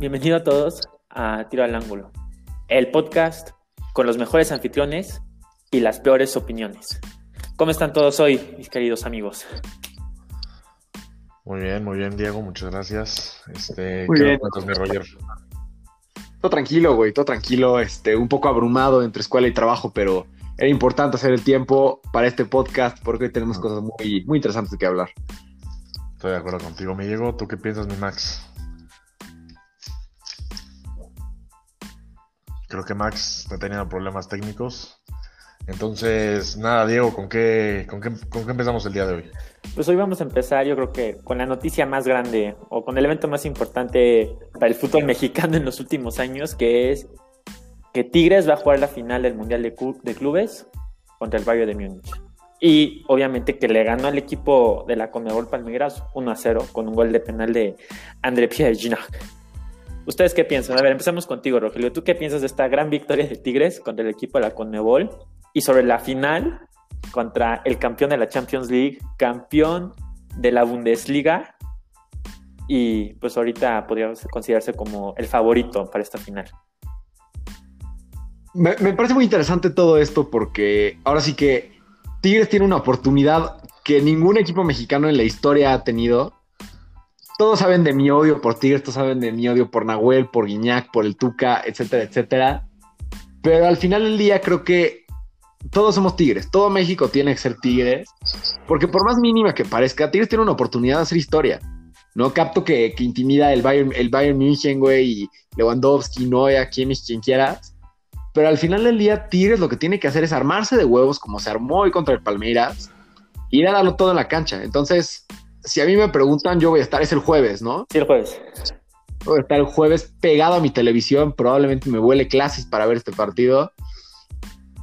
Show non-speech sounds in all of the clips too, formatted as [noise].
Bienvenido a todos a Tiro al Ángulo, el podcast con los mejores anfitriones y las peores opiniones. ¿Cómo están todos hoy, mis queridos amigos? Muy bien, muy bien, Diego, muchas gracias. Este, Muy ¿qué bien. cuentas, mi Roger? Todo tranquilo, güey, todo tranquilo, este, un poco abrumado entre escuela y trabajo, pero era importante hacer el tiempo para este podcast porque hoy tenemos cosas muy, muy interesantes de que hablar. Estoy de acuerdo contigo, mi Diego. ¿Tú qué piensas, mi Max? Creo que Max está teniendo problemas técnicos. Entonces, nada, Diego, ¿con qué, con qué, con qué empezamos el día de hoy? Pues hoy vamos a empezar, yo creo que con la noticia más grande o con el evento más importante para el fútbol mexicano en los últimos años, que es que Tigres va a jugar la final del Mundial de, de Clubes contra el Bayern de Múnich. Y obviamente que le ganó al equipo de la Conmebol Palmeiras 1 a 0 con un gol de penal de André Pierre Ginac. ¿Ustedes qué piensan? A ver, empezamos contigo, Rogelio. ¿Tú qué piensas de esta gran victoria de Tigres contra el equipo de la Conmebol? Y sobre la final contra el campeón de la Champions League, campeón de la Bundesliga y pues ahorita podría considerarse como el favorito para esta final. Me, me parece muy interesante todo esto porque ahora sí que Tigres tiene una oportunidad que ningún equipo mexicano en la historia ha tenido. Todos saben de mi odio por Tigres, todos saben de mi odio por Nahuel, por Guiñac, por el Tuca, etcétera, etcétera. Pero al final del día creo que todos somos Tigres, todo México tiene que ser Tigres, porque por más mínima que parezca, Tigres tiene una oportunidad de hacer historia. No capto que, que intimida el Bayern, el Bayern München, güey, y Lewandowski, Noia, Kimmich, quien quieras. Pero al final del día, Tigres lo que tiene que hacer es armarse de huevos, como se armó hoy contra el Palmeiras, y ir darlo todo en la cancha. Entonces, si a mí me preguntan, yo voy a estar, es el jueves, ¿no? Sí, el jueves. Voy a estar el jueves pegado a mi televisión, probablemente me vuele clases para ver este partido,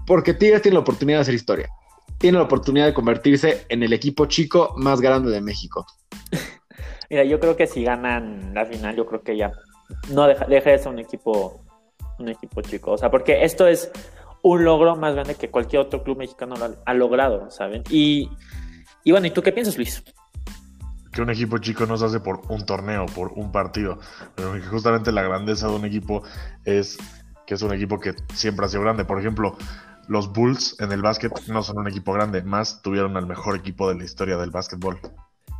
porque Tigres tiene la oportunidad de hacer historia. Tiene la oportunidad de convertirse en el equipo chico más grande de México. [laughs] Mira, yo creo que si ganan la final, yo creo que ya no deja, deja de ser un equipo, un equipo chico. O sea, porque esto es un logro más grande que cualquier otro club mexicano lo ha, ha logrado, ¿saben? Y, y bueno, ¿y tú qué piensas, Luis? Que un equipo chico no se hace por un torneo, por un partido. Pero que justamente la grandeza de un equipo es que es un equipo que siempre ha sido grande. Por ejemplo, los Bulls en el básquet no son un equipo grande, más tuvieron al mejor equipo de la historia del básquetbol.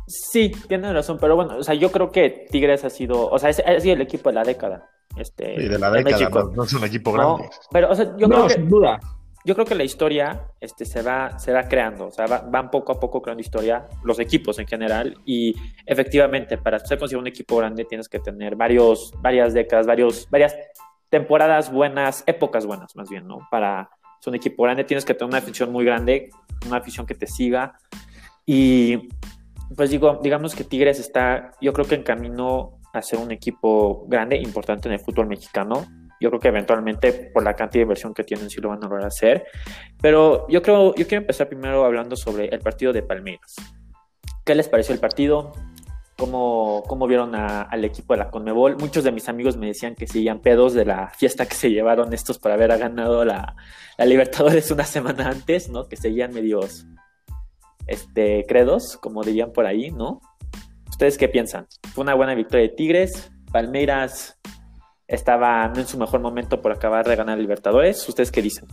Sí, tienes razón, pero bueno, o sea, yo creo que Tigres ha sido, o sea, es- ha sido el equipo de la década. Este, Y de la década, no, no es un equipo No, grande. pero, o sea, yo no, creo que sin duda. Yo creo que la historia este, se, va, se va creando, o sea, va- van poco a poco creando historia, los equipos en general, y efectivamente, para ser considerado un equipo grande tienes que tener varios, varias décadas, varios, varias temporadas buenas, épocas buenas más bien, ¿no? Para ser un equipo grande tienes que tener una afición muy grande, una afición que te siga, y pues digo, digamos que Tigres está, yo creo que en camino a ser un equipo grande, importante en el fútbol mexicano, yo creo que eventualmente por la cantidad de inversión que tienen sí lo van a lograr hacer. Pero yo creo, yo quiero empezar primero hablando sobre el partido de Palmeiras. ¿Qué les pareció el partido? ¿Cómo, cómo vieron a- al equipo de la Conmebol? Muchos de mis amigos me decían que seguían pedos de la fiesta que se llevaron estos para haber ganado la, la Libertadores una semana antes, ¿no? Que seguían medios este, credos, como dirían por ahí, ¿no? ¿Ustedes qué piensan? ¿Fue una buena victoria de Tigres? ¿Palmeiras estaba no en su mejor momento por acabar de ganar Libertadores? ¿Ustedes qué dicen?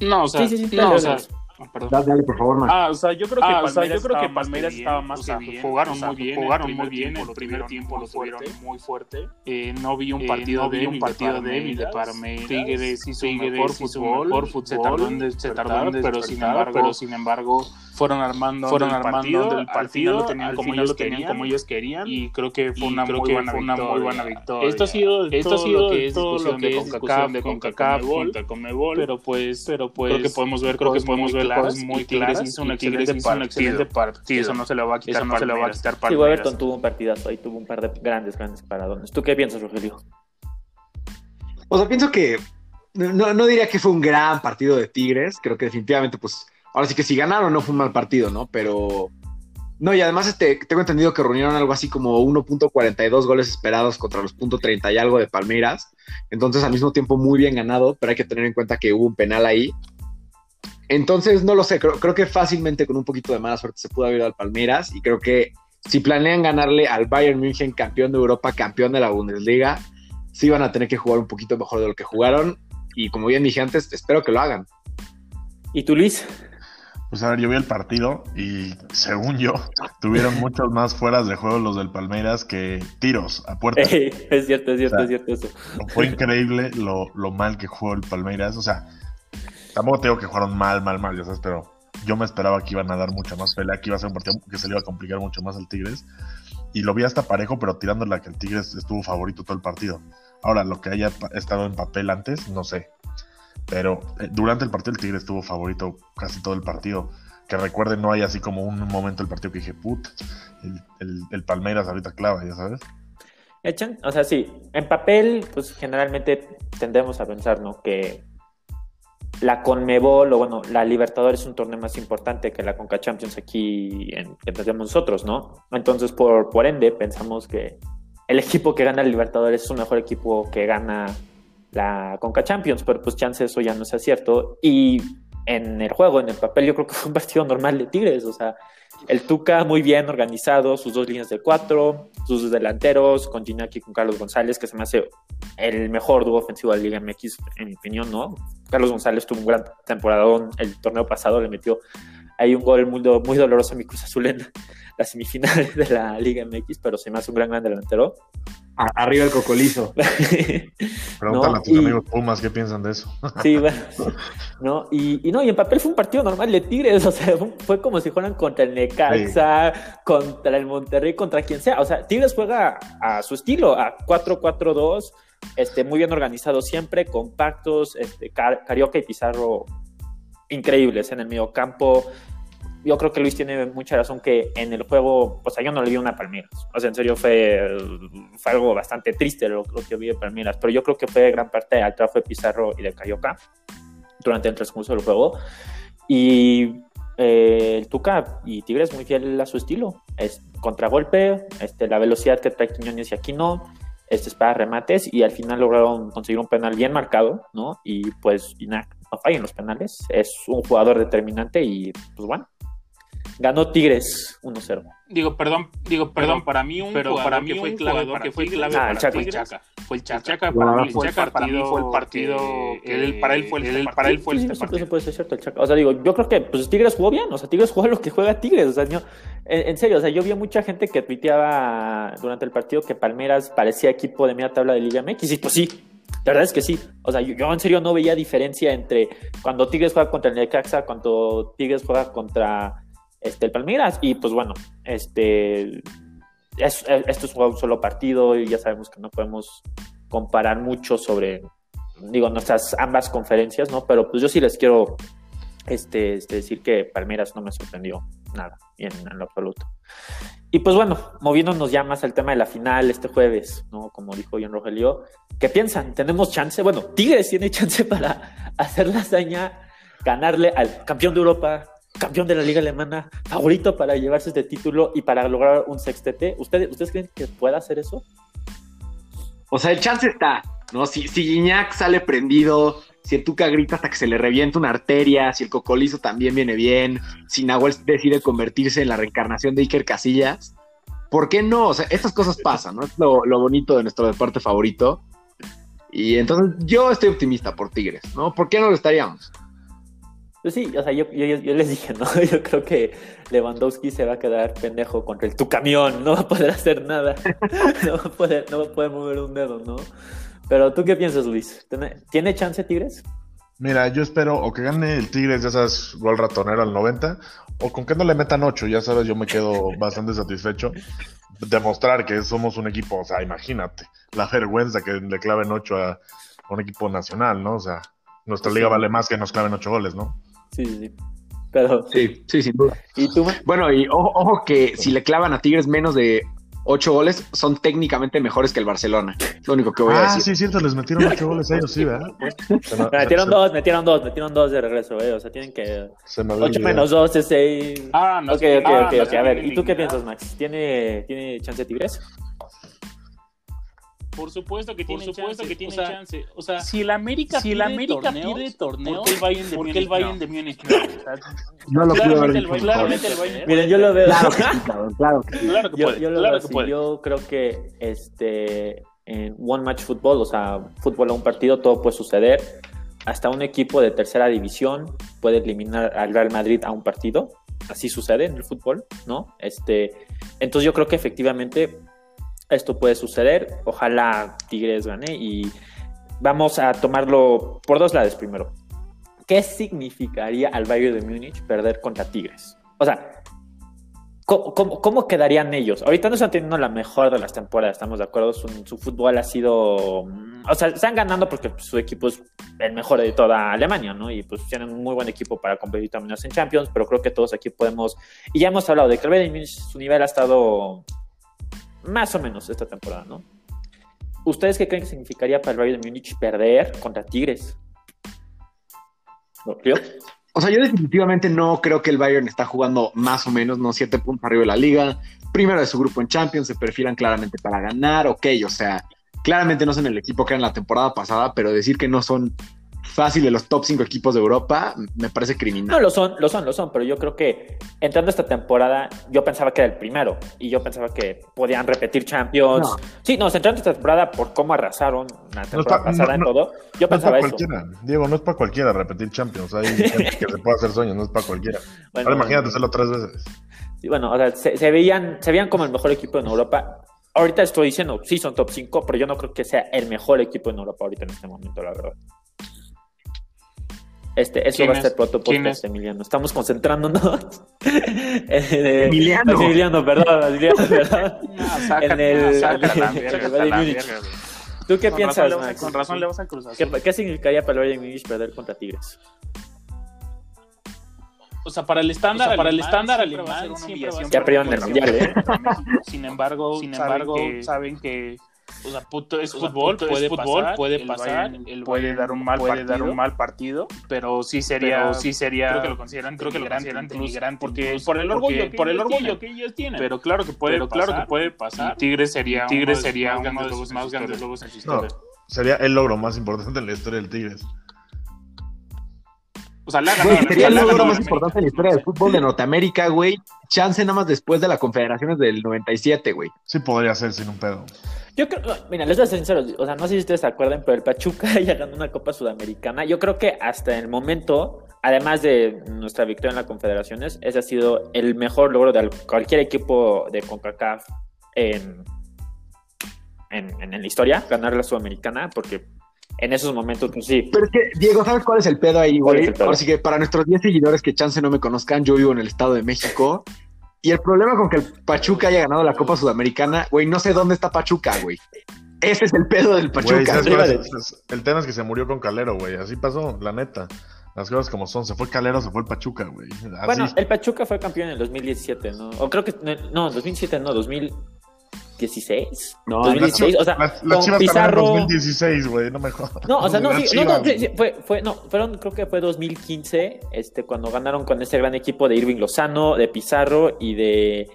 No, o sea, Sí, sí, sí, no, o sea, dale. ah, perdón. Dale, dale, por favor, Max. Ah, o sea, yo creo que Ah, o Palmeiras, sea, yo creo que estaba más Palmeiras bien, estaba más o sea, que bien, jugaron o sea, muy bien, jugaron el muy primer bien, tiempo el lo primer tiempo muy lo tuvieron fuerte. muy fuerte. Eh, no vi un Eh, partido no vi débil un partido de débil de Palmeiras. Tigres hizo Tigres mejor fútbol, mejor fútbol, se tardó en se tardó en despertar, pero sin embargo, pero sin embargo fueron armando fueron del armando partido, del al partido, final lo tenían al como final ellos lo tenían querían, como ellos querían y creo que fue una muy que buena fue una muy victoria. buena victoria. Esto ha sido Esto ha todo sido lo que es todo lo discusión que de es CONCACAF de CONCACAF Conmebol, contra Conmebol, pero pues, pero pues creo que podemos ver creo que podemos ver claras cosas muy claras hizo un excelente partido. partido. Eso no se le va a quitar, Eso no se le va a quitar Sí. Weberton tuvo un partidazo ahí, tuvo un par de grandes, grandes paradones. ¿Tú qué piensas, Rogelio? O sea, pienso que no, no diría que fue un gran partido de Tigres. Creo que definitivamente, pues, ahora sí que si ganaron no fue un mal partido, ¿no? Pero. No, y además este, tengo entendido que reunieron algo así como 1.42 goles esperados contra los .30 y algo de Palmeiras. Entonces, al mismo tiempo, muy bien ganado, pero hay que tener en cuenta que hubo un penal ahí. Entonces, no lo sé, creo, creo que fácilmente con un poquito de mala suerte se pudo haber ido al Palmeiras y creo que si planean ganarle al Bayern München, campeón de Europa, campeón de la Bundesliga, sí van a tener que jugar un poquito mejor de lo que jugaron. Y como bien dije antes, espero que lo hagan. ¿Y tú, Luis? Pues a ver, yo vi el partido y según yo, [laughs] tuvieron muchos más fueras de juego los del Palmeiras que tiros a puerta. [laughs] es cierto, es cierto, O sea, es cierto eso. Fue increíble lo, lo mal que jugó el Palmeiras. O sea, tampoco te digo que jugaron mal, mal, mal, ya sabes, pero yo me esperaba que iban a dar mucha más pelea, que iba a ser un partido que se le iba a complicar mucho más al Tigres. Y lo vi hasta parejo, pero tirándole a que el Tigres estuvo favorito todo el partido. Ahora, lo que haya estado en papel antes, no sé. Pero eh, durante el partido el Tigre estuvo favorito casi todo el partido. Que recuerden, no hay así como un momento del partido que dije, put, el, el, Palmeiras ahorita clava, ya sabes. Echan, o sea, sí, en papel, pues generalmente tendemos a pensar, ¿no? Que la Conmebol, o bueno, la Libertadores es un torneo más importante que la Conca Champions aquí en, que tenemos nosotros, ¿no? Entonces, por, por ende, pensamos que el equipo que gana Libertadores es un mejor equipo que gana la Conca Champions, pero pues chance eso ya no sea cierto. Y en el juego, en el papel, yo creo que fue un partido normal de Tigres, o sea, el Tuca muy bien organizado, sus dos líneas de cuatro, sus delanteros, con Ginaki con Carlos González, que se me hace el mejor dúo ofensivo de la Liga MX, en mi opinión, ¿no? Carlos González tuvo un gran temporada el torneo pasado, le metió ahí un gol muy, muy doloroso a mi Cruz Azul en la semifinal de la Liga MX, pero se me hace un gran, gran delantero. A- arriba el cocolizo. [laughs] Pregúntale No, a tus y- amigos Pumas qué piensan de eso. [laughs] Sí, bueno, ¿no? Y, y no, y en papel fue un partido normal de Tigres, o sea, fue, fue como si fueran contra el Necaxa, contra el Monterrey, contra quien sea. O sea, Tigres juega a su estilo, a 4-4-2, este, muy bien organizado siempre, compactos, este, Car- Carioca y Pizarro increíbles en el medio campo. Yo creo que Luis tiene mucha razón que en el juego, o sea, yo no le vi una Palmeiras. O sea, en serio fue, fue algo bastante triste lo, lo que vi de Palmeiras, pero yo creo que fue gran parte al trabajo de Pizarro y de Carioca durante el transcurso del juego. Y eh, el Tuca y Tigres muy fiel a su estilo. Es contragolpe, este, la velocidad que trae Quiñones y Aquino, este es para remates y al final lograron conseguir un penal bien marcado, ¿no? Y pues Inac no falla en los penales, es un jugador determinante y pues bueno, ganó Tigres 1-0. Digo, perdón, digo, perdón, para mí un pero jugador para mí que fue clave para que fue Tigres. clave Ah, para el Chaca. Fue el Tigres. Chaca. Fue el El Chaca. Chaca Bueno, para mí, fue el Chaca para mí fue el partido que- él- para él fue el él- para él fue Sí, el sí, sí, partido. eso puede ser cierto, el Chaca. O sea, digo, yo creo que pues Tigres jugó bien, o sea, Tigres [laughs] jugó lo que juega Tigres, o sea, yo- en, en serio, o sea, yo vi a mucha gente que tuiteaba durante el partido que Palmeras parecía equipo de media tabla de Liga MX, y pues sí, la verdad es que sí, o sea, yo, yo en serio no veía diferencia entre cuando Tigres juega contra el Necaxa, cuando Tigres juega contra este, el Palmeiras, y pues bueno, este, es- es- esto es un solo partido y ya sabemos que no podemos comparar mucho sobre digo, nuestras ambas conferencias, ¿no? Pero pues yo sí les quiero este, este, decir que Palmeiras no me sorprendió nada, en, en lo absoluto. Y pues bueno, moviéndonos ya más al tema de la final este jueves, ¿no? Como dijo John Rogelio, ¿qué piensan? ¿Tenemos chance? Bueno, Tigres tiene chance para [laughs] hacer la hazaña, ganarle al campeón de Europa, campeón de la Liga Alemana, favorito para llevarse este título y para lograr un sextete. ¿Ustedes, ¿ustedes creen que pueda hacer eso? O sea, el chance está, ¿no? Si, si Guiñac sale prendido, si el Tuca grita hasta que se le revienta una arteria, si el Cocolizo también viene bien, si Nahuel decide convertirse en la reencarnación de Iker Casillas, ¿por qué no? O sea, estas cosas pasan, ¿no? Es lo, lo bonito de nuestro deporte favorito. Y entonces yo estoy optimista por Tigres, ¿no? ¿Por qué no lo estaríamos? Pues sí, o sea, yo, yo, yo les dije, ¿no? [laughs] Yo creo que Lewandowski se va a quedar pendejo contra el tu camión, no va a poder hacer nada, [laughs] no va a poder, no va a poder mover un dedo, ¿no? Pero tú qué piensas, Luis? ¿Tiene, ¿tiene chance Tigres? Mira, yo espero o que gane el Tigres, ya sabes, gol ratonero al 90, o con que no le metan 8, ya sabes, yo me quedo [laughs] bastante satisfecho. Demostrar que somos un equipo, o sea, imagínate, la vergüenza que le claven 8 a, a un equipo nacional, ¿no? O sea, nuestra Sí. liga vale más que nos claven 8 goles, ¿no? Sí, sí, sí. Pero, Sí, sí, sin duda. ¿y tú? Bueno, y ojo, ojo que si le clavan a Tigres menos de ocho goles, son técnicamente mejores que el Barcelona. Lo único que voy a Ah, decir. sí, es cierto, les metieron 8 goles a ellos, sí, ¿verdad? [laughs] Se me, Metieron se- dos, metieron dos, metieron dos de regreso, eh. O sea, tienen que. se me había 8 olvidado. menos 2 es 6. Ah, no, ok, es- ok, ah, ok, no, ok. A ver, ¿y tú qué piensas, Max? ¿Tiene, ¿tiene chance Tigres? Por supuesto que tiene, supuesto chance. Que tiene o sea, chance. O sea, si el América, si el América pide torneos, ¿por qué el Bayern de Múnich? El Bayern de Múnich no, [laughs] no lo puedo ver. El, claramente el Bayern. Miren, yo lo veo. [laughs] Claro que sí, claro que sí. Claro que puede. Yo, lo claro veo que puede. Yo creo que este en one match fútbol, o sea, fútbol a un partido, todo puede suceder. Hasta un equipo de tercera división puede eliminar al Real Madrid a un partido. Así sucede en el fútbol, ¿no? Este, entonces yo creo que efectivamente esto puede suceder. Ojalá Tigres gane y vamos a tomarlo por dos lados primero. ¿Qué significaría al Bayern de Múnich perder contra Tigres? O sea, ¿cómo, quedarían ellos? Ahorita no están teniendo la mejor de las temporadas, estamos de acuerdo. Su, fútbol ha sido. Mm, o sea, están ganando porque su equipo es el mejor de toda Alemania, ¿no? Y pues tienen un muy buen equipo para competir también en Champions, pero creo que todos aquí podemos. Y ya hemos hablado de que el Bayern su nivel ha estado más o menos esta temporada, ¿no? ¿Ustedes qué creen que significaría para el Bayern de Múnich perder contra Tigres? ¿No, O sea, yo definitivamente no creo que el Bayern está jugando más o menos, no siete puntos arriba de la liga. Primero de su grupo en Champions, se perfilan claramente para ganar, ok, o sea, claramente no son el equipo que eran la temporada pasada, pero decir que no son fácil de los top 5 equipos de Europa, me parece criminal. No, lo son, lo son, lo son, pero yo creo que entrando esta temporada, yo pensaba que era el primero y yo pensaba que podían repetir Champions. Sí, no, entrando esta temporada por cómo arrasaron la temporada pasada en todo, yo pensaba eso. Diego, no es para cualquiera repetir Champions, hay gente [laughs] que se puede hacer sueños, no es para cualquiera. Ahora imagínate hacerlo tres veces. Sí, bueno, o sea, se, veían, se veían como el mejor equipo en Europa. Ahorita estoy diciendo, sí, son top 5, pero yo no creo que sea el mejor equipo en Europa ahorita en este momento, la verdad. Este, eso va a ser proto podcast, Emiliano. Estamos concentrándonos. [laughs] Emiliano. Emiliano, perdón, Emiliano, [laughs] perdón. en el, [laughs] ¿Tú qué piensas, Max? Con razón le vas a cruzar. ¿Qué, ¿Qué, significaría para el Bayern Munich perder contra Tigres? O sea, para el estándar, o sea, para el estándar alemán, ya perdieron el mundial, ¿eh? Sin embargo, sin embargo, saben que o sea, puto, es fútbol, puede fútbol, pasar, puede pasar, el puede dar un mal puede partido, dar un mal partido, pero sí sería, pero sí sería, creo que lo consideran, creo que lo consideran inmigrante, porque por el orgullo, por el orgullo que ellos tienen. Pero claro que puede, pero claro que puede pasar. Tigres sería, Tigres sería uno de los más grandes logros en su historia. sería el logro más importante en la historia del Tigres. O sea, la güey, sería el logro más importante en la historia del fútbol de Norteamérica, güey. Chance nada más después de la Confederaciones del 97, güey. Sí podría ser sin un pedo. Yo creo, mira, les voy a ser sincero, o sea, no sé si ustedes se acuerdan, pero el Pachuca [laughs] ya ganó una Copa Sudamericana. Yo creo que hasta el momento, además de nuestra victoria en las Confederaciones, ese ha sido el mejor logro de cualquier equipo de CONCACAF en, en, en la historia, ganar la Sudamericana, porque en esos momentos, pues sí. Pero es que, Diego, ¿sabes cuál es el pedo ahí, güey? Así que para nuestros 10 seguidores que chance no me conozcan, yo vivo en el Estado de México. Y el problema con que el Pachuca haya ganado la Copa Sudamericana, güey, no sé dónde está Pachuca, güey. Ese es el pedo del Pachuca. el tema es que se murió con Calero, güey. Así pasó, la neta. Las cosas como son. Se fue Calero, se fue el Pachuca, güey. Bueno, el Pachuca fue campeón en el 2017, ¿no? O creo que. No, 2017 no, 2000. 16. No, 2016, o sea, la, la con Pizarro. 2016, güey, no me jodas. No, o sea, no, sí, no, no, sí, fue, fue, no, fueron, creo que fue 2015, este, cuando ganaron con ese gran equipo de Irving Lozano, de Pizarro y de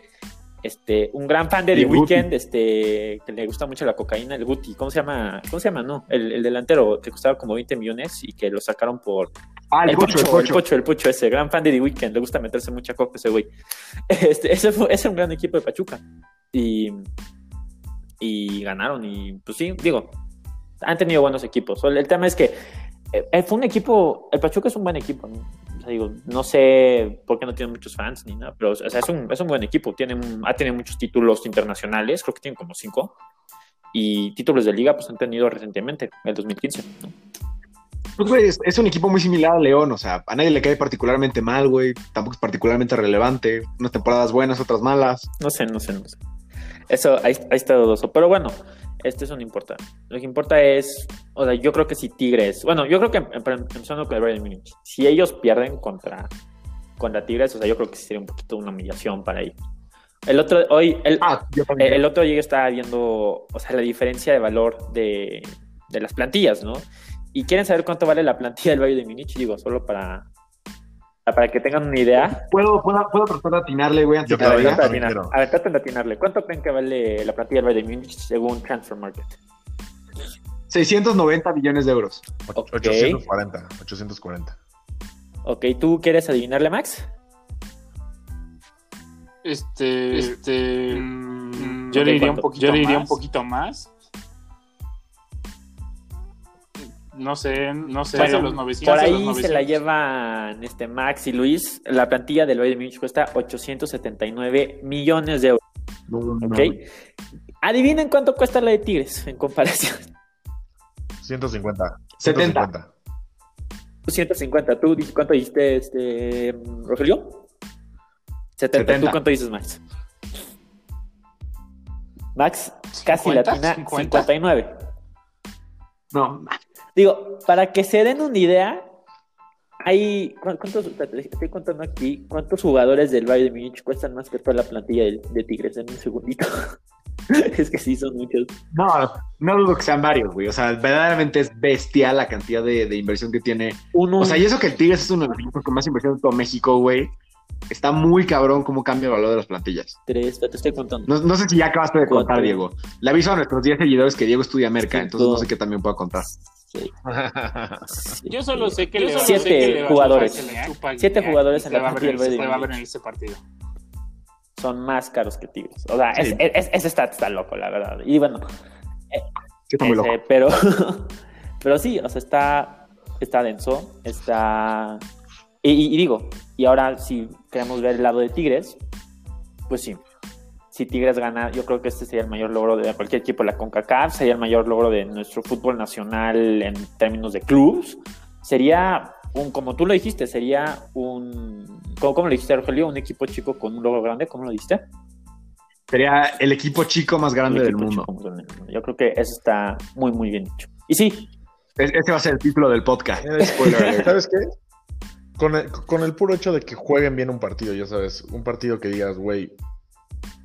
este, un gran fan de The Weeknd, este, que le gusta mucho la cocaína, el Guti, ¿cómo se llama? ¿Cómo se llama? No, el, el delantero que costaba como 20 millones y que lo sacaron por Ah, el, el, pocho, el Pocho, el Pocho, ese, gran fan de The Weeknd, le gusta meterse mucha coca ese güey. [laughs] Este, ese, fue, ese es un gran equipo de Pachuca. Y, y ganaron. Y pues sí, digo, han tenido buenos equipos. El, tema es que eh, fue un equipo, el Pachuca es un buen equipo. ¿no? O sea, digo, no sé por qué no tiene muchos fans ni nada, pero o sea, es, un, es un buen equipo. Tiene, ha tenido muchos títulos internacionales, creo que tienen como cinco. Y títulos de liga, pues han tenido recientemente, el 2015. ¿no? Pues, güey, es, es, un equipo muy similar a León, o sea, a nadie le cae particularmente mal, güey, tampoco es particularmente relevante, unas temporadas buenas, otras malas. No sé, no sé, no sé. Eso, ahí, ahí está dudoso, pero bueno, este eso no importa. Lo que importa es, o sea, yo creo que si Tigres, bueno, yo creo que empezando con el Bayern Munich, si ellos pierden contra, contra Tigres, o sea, yo creo que sería un poquito una humillación para ellos. El otro, hoy, el, ah, el, el otro día estaba viendo, o sea, la diferencia de valor de, de las plantillas, ¿no? y quieren saber cuánto vale la plantilla del Bayern de Múnich, digo, solo para, para que tengan una idea. ¿Puedo, puedo, puedo tratar de atinarle, güey, antes de A ver, traten de atinarle. ¿Cuánto creen que vale la plantilla del Bayern de Múnich según Transfer Market? 690 millones de euros. 840, 840. Ok, ¿tú quieres adivinarle, Max? Este, este, mm, yo, le diría un poquito, yo le diría un poquito más. No sé, no sé, los 900, por ahí se la llevan este Max y Luis. La plantilla del Bayern de Múnich cuesta 879 millones de euros. ok. Adivinen cuánto cuesta la de Tigres en comparación. 150. 70. 150. ¿Tú cuánto dijiste, este, Rogelio? 70. ¿Tú cuánto dices, Max? Max, casi latina, 59. No. Digo, para que se den una idea, hay. ¿Cuántos, estoy contando aquí, ¿cuántos jugadores del Bayern de Múnich cuestan más que toda la plantilla de, de Tigres? En un segundito. [laughs] es que sí, son muchos. No, no dudo que sean varios, güey. O sea, verdaderamente es bestial la cantidad de, inversión que tiene. Uno... O sea, y eso que el Tigres es uno de los equipos con más inversión de todo México, güey. Está muy cabrón cómo cambia el valor de las plantillas. Tres, te estoy contando. No, sé si ya acabaste de contar, Diego. Le aviso a nuestros 10 seguidores que Diego estudia Merca, entonces no sé qué también puedo contar. Sí. Yo solo sé que le siete jugadores. siete jugadores en la va a ver en este partido son más caros que Tigres. O sea, ese stat está loco, la verdad. Y bueno, está muy loco. pero, [laughs] pero sí, o sea, está, está denso, está... Y, digo, y ahora si queremos ver el lado de Tigres, pues sí. Si Tigres gana, yo creo que este sería el mayor logro de cualquier equipo de la CONCACAF, sería el mayor logro de nuestro fútbol nacional en términos de clubs. Sería un, como tú lo dijiste, sería un, ¿cómo, lo dijiste, Rogelio? Un equipo chico con un logro grande, ¿cómo lo dijiste? Sería el equipo chico más grande del mundo. Yo creo que eso está muy, muy bien dicho. Y sí. Ese va a ser el título del podcast. ¿Sabes qué? Con el, con el puro hecho de que jueguen bien un partido, ya sabes, un partido que digas, güey,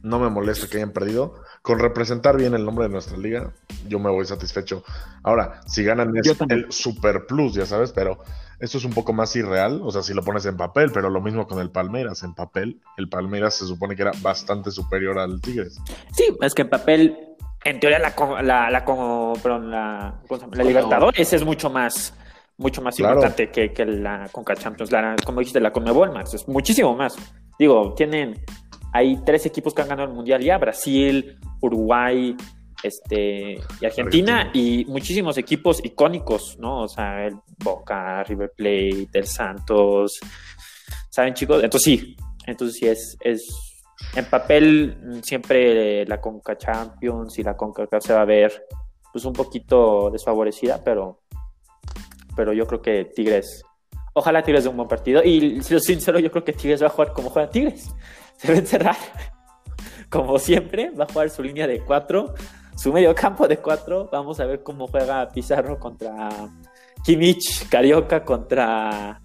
no me molesta que hayan perdido. Con representar bien el nombre de nuestra liga, yo me voy satisfecho. Ahora, si ganan es el super plus, ya sabes, pero esto es un poco más irreal, o sea, si lo pones en papel, pero lo mismo con el Palmeiras. En papel, el Palmeiras se supone que era bastante superior al Tigres. Sí, es que en papel, en teoría, la, la, la, perdón, la, la Libertadores es mucho más mucho más importante que, que, la Conca Champions, la, como dijiste, la Conmebol, Max, es muchísimo más. Digo, tienen, hay tres equipos que han ganado el Mundial ya, Brasil, Uruguay, este, y Argentina, y muchísimos equipos icónicos, ¿no? O sea, el Boca, River Plate, el Santos, ¿saben chicos? Entonces sí, entonces sí es, es en papel siempre la Conca Champions y la Conca se va a ver pues un poquito desfavorecida, pero, pero yo creo que Tigres, ojalá Tigres de un buen partido, y si lo sincero, yo creo que Tigres va a jugar como juega Tigres, [laughs] se va a encerrar como siempre, va a jugar su línea de cuatro su medio campo de cuatro. Vamos a ver cómo juega Pizarro contra Kimmich, Carioca contra.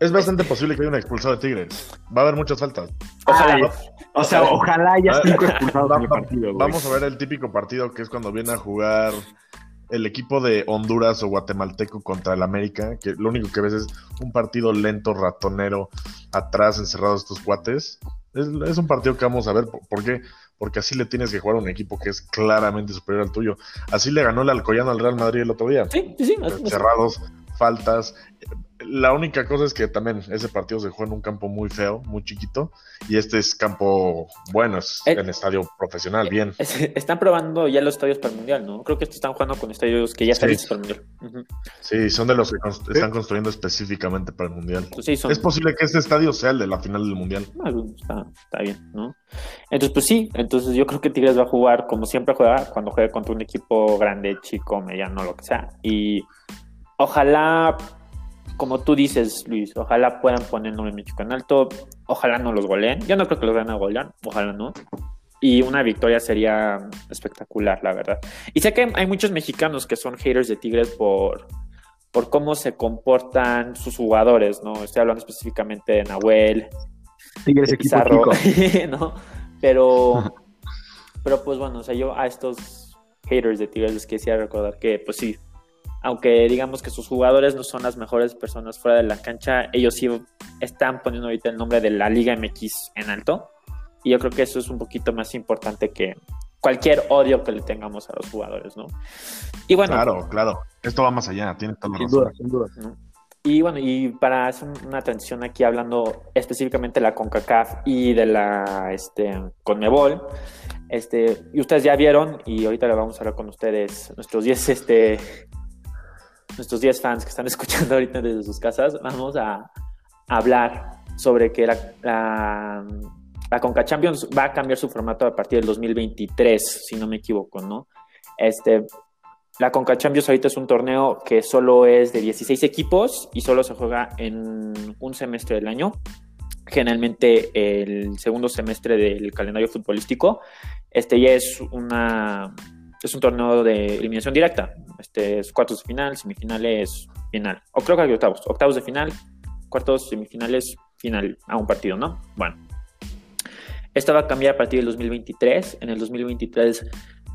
Es bastante posible que haya una expulsada de Tigres. Va a haber muchas faltas. Ojalá. o sea, ojalá haya cinco expulsados en el partido. Vamos a ver el típico partido que es cuando viene a jugar el equipo de Honduras o guatemalteco contra el América, que lo único que ves es un partido lento, ratonero, atrás encerrados estos cuates. Es, un partido que vamos a ver. ¿Por qué? Porque así le tienes que jugar a un equipo que es claramente superior al tuyo. Así le ganó el Alcoyano al Real Madrid el otro día. Sí, sí, sí. Cerrados, faltas. La única cosa es que también ese partido se juega en un campo muy feo, muy chiquito, y este es campo bueno, es eh, en estadio profesional, bien. están probando ya los estadios para el Mundial, ¿no? Creo que están jugando con estadios que ya están listos para el Mundial. Sí, son de los que están construyendo específicamente para el Mundial. Pues es posible que este estadio sea el de la final del Mundial. Ah, está, está bien, ¿no? Entonces, pues sí, entonces yo creo que Tigres va a jugar como siempre juega, cuando juegue contra un equipo grande, chico, mediano, lo que sea. Y ojalá, como tú dices, Luis, ojalá puedan poner el nombre de México en alto, ojalá no los goleen. Yo no creo que los vayan a golear, ojalá no. Y una victoria sería espectacular, la verdad. Y sé que hay muchos mexicanos que son haters de Tigres por, por cómo se comportan sus jugadores, ¿no? Estoy hablando específicamente de Nahuel, Tigres de Pizarro, [laughs] ¿no? Pero, [laughs] pero pues bueno, o sea, yo a estos haters de Tigres les quisiera recordar que, pues sí, aunque digamos que sus jugadores no son las mejores personas fuera de la cancha, ellos sí están poniendo ahorita el nombre de la Liga MX en alto. Y yo creo que eso es un poquito más importante que, cualquier odio que le tengamos a los jugadores, ¿no? Y bueno. Claro, claro. Esto va más allá, tiene toda la sin Duda, sin duda. Y bueno, y para hacer una transición aquí hablando específicamente de la CONCACAF y de la este, CONMEBOL, este, y ustedes ya vieron, y ahorita le vamos a hablar con ustedes, nuestros 10 este, nuestros 10 fans que están [laughs] escuchando ahorita desde sus casas, vamos a, hablar sobre que la, la, Conca Champions va a cambiar su formato a partir del 2023, si no me equivoco, ¿no? Este, la Conca Champions ahorita es un torneo que solo es de 16 equipos y solo se juega en un semestre del año, generalmente el segundo semestre del calendario futbolístico. Este ya es una es un torneo de eliminación directa. Este es cuartos de final, semifinales, final. O creo que hay octavos. Octavos de final, cuartos, semifinales, final a un partido, ¿no? Bueno. Esta va a cambiar a partir del 2023. En el 2023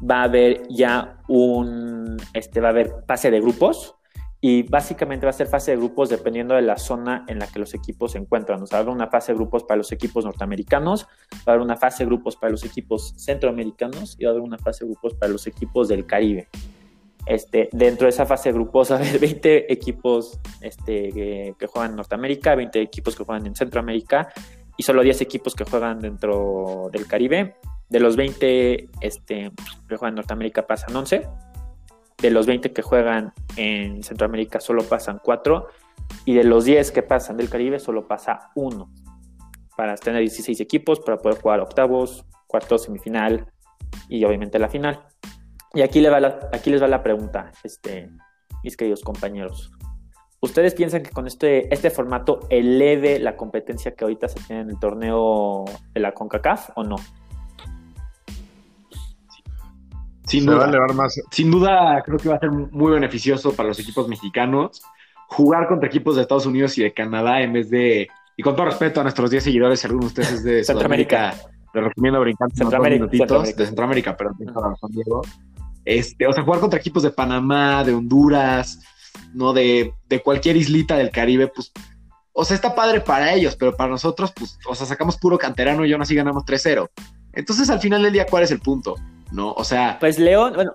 va a haber ya un, este, va a haber fase de grupos y básicamente va a ser fase de grupos dependiendo de la zona en la que los equipos se encuentran. O sea, va a haber una fase de grupos para los equipos norteamericanos, va a haber una fase de grupos para los equipos centroamericanos y va a haber una fase de grupos para los equipos del Caribe. Este, dentro de esa fase de grupos va a haber 20 equipos este, que, que, juegan en Norteamérica, 20 equipos que juegan en Centroamérica y solo 10 equipos que juegan dentro del Caribe de los 20 este, que juegan en Norteamérica pasan 11. De los 20 que juegan en Centroamérica solo pasan 4. Y de los 10 que pasan del Caribe solo pasa 1. Para tener 16 equipos, para poder jugar octavos, cuartos, semifinal y obviamente la final. Y aquí, le va la, aquí les va la pregunta, este, mis queridos compañeros. ¿Ustedes piensan que con este, este formato eleve la competencia que ahorita se tiene en el torneo de la CONCACAF o no? Sin duda, sin duda, creo que va a ser muy beneficioso para los equipos mexicanos jugar contra equipos de Estados Unidos y de Canadá en vez de, y con todo respeto a nuestros 10 seguidores, si alguno de ustedes es de Centroamérica, les recomiendo brincar Centroamérica, minutitos, de Centroamérica, pero Diego. Este, o sea, jugar contra equipos de Panamá, de Honduras, no de, de cualquier islita del Caribe, pues, o sea, está padre para ellos, pero para nosotros, pues, o sea, sacamos puro canterano y aún así ganamos 3-0. Entonces, al final del día, ¿cuál es el punto? ¿no? O sea. Pues León, bueno.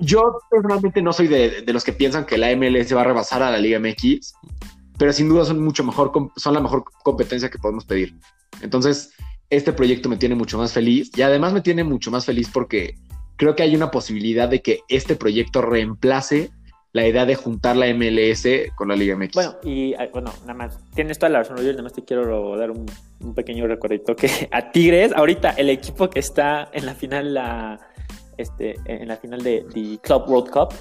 Yo personalmente no soy de, los que piensan que la MLS va a rebasar a la Liga MX, pero sin duda son mucho mejor, son la mejor competencia que podemos pedir. Entonces, este proyecto me tiene mucho más feliz y además me tiene mucho más feliz porque creo que hay una posibilidad de que este proyecto reemplace la idea de juntar la MLS con la Liga MX. Bueno, y ah, bueno, nada más, tienes toda la razón, yo nada más te quiero dar un, pequeño recuerdo que [laughs] a Tigres, ahorita el equipo que está en la final, la, este, en la final de, Club World Cup,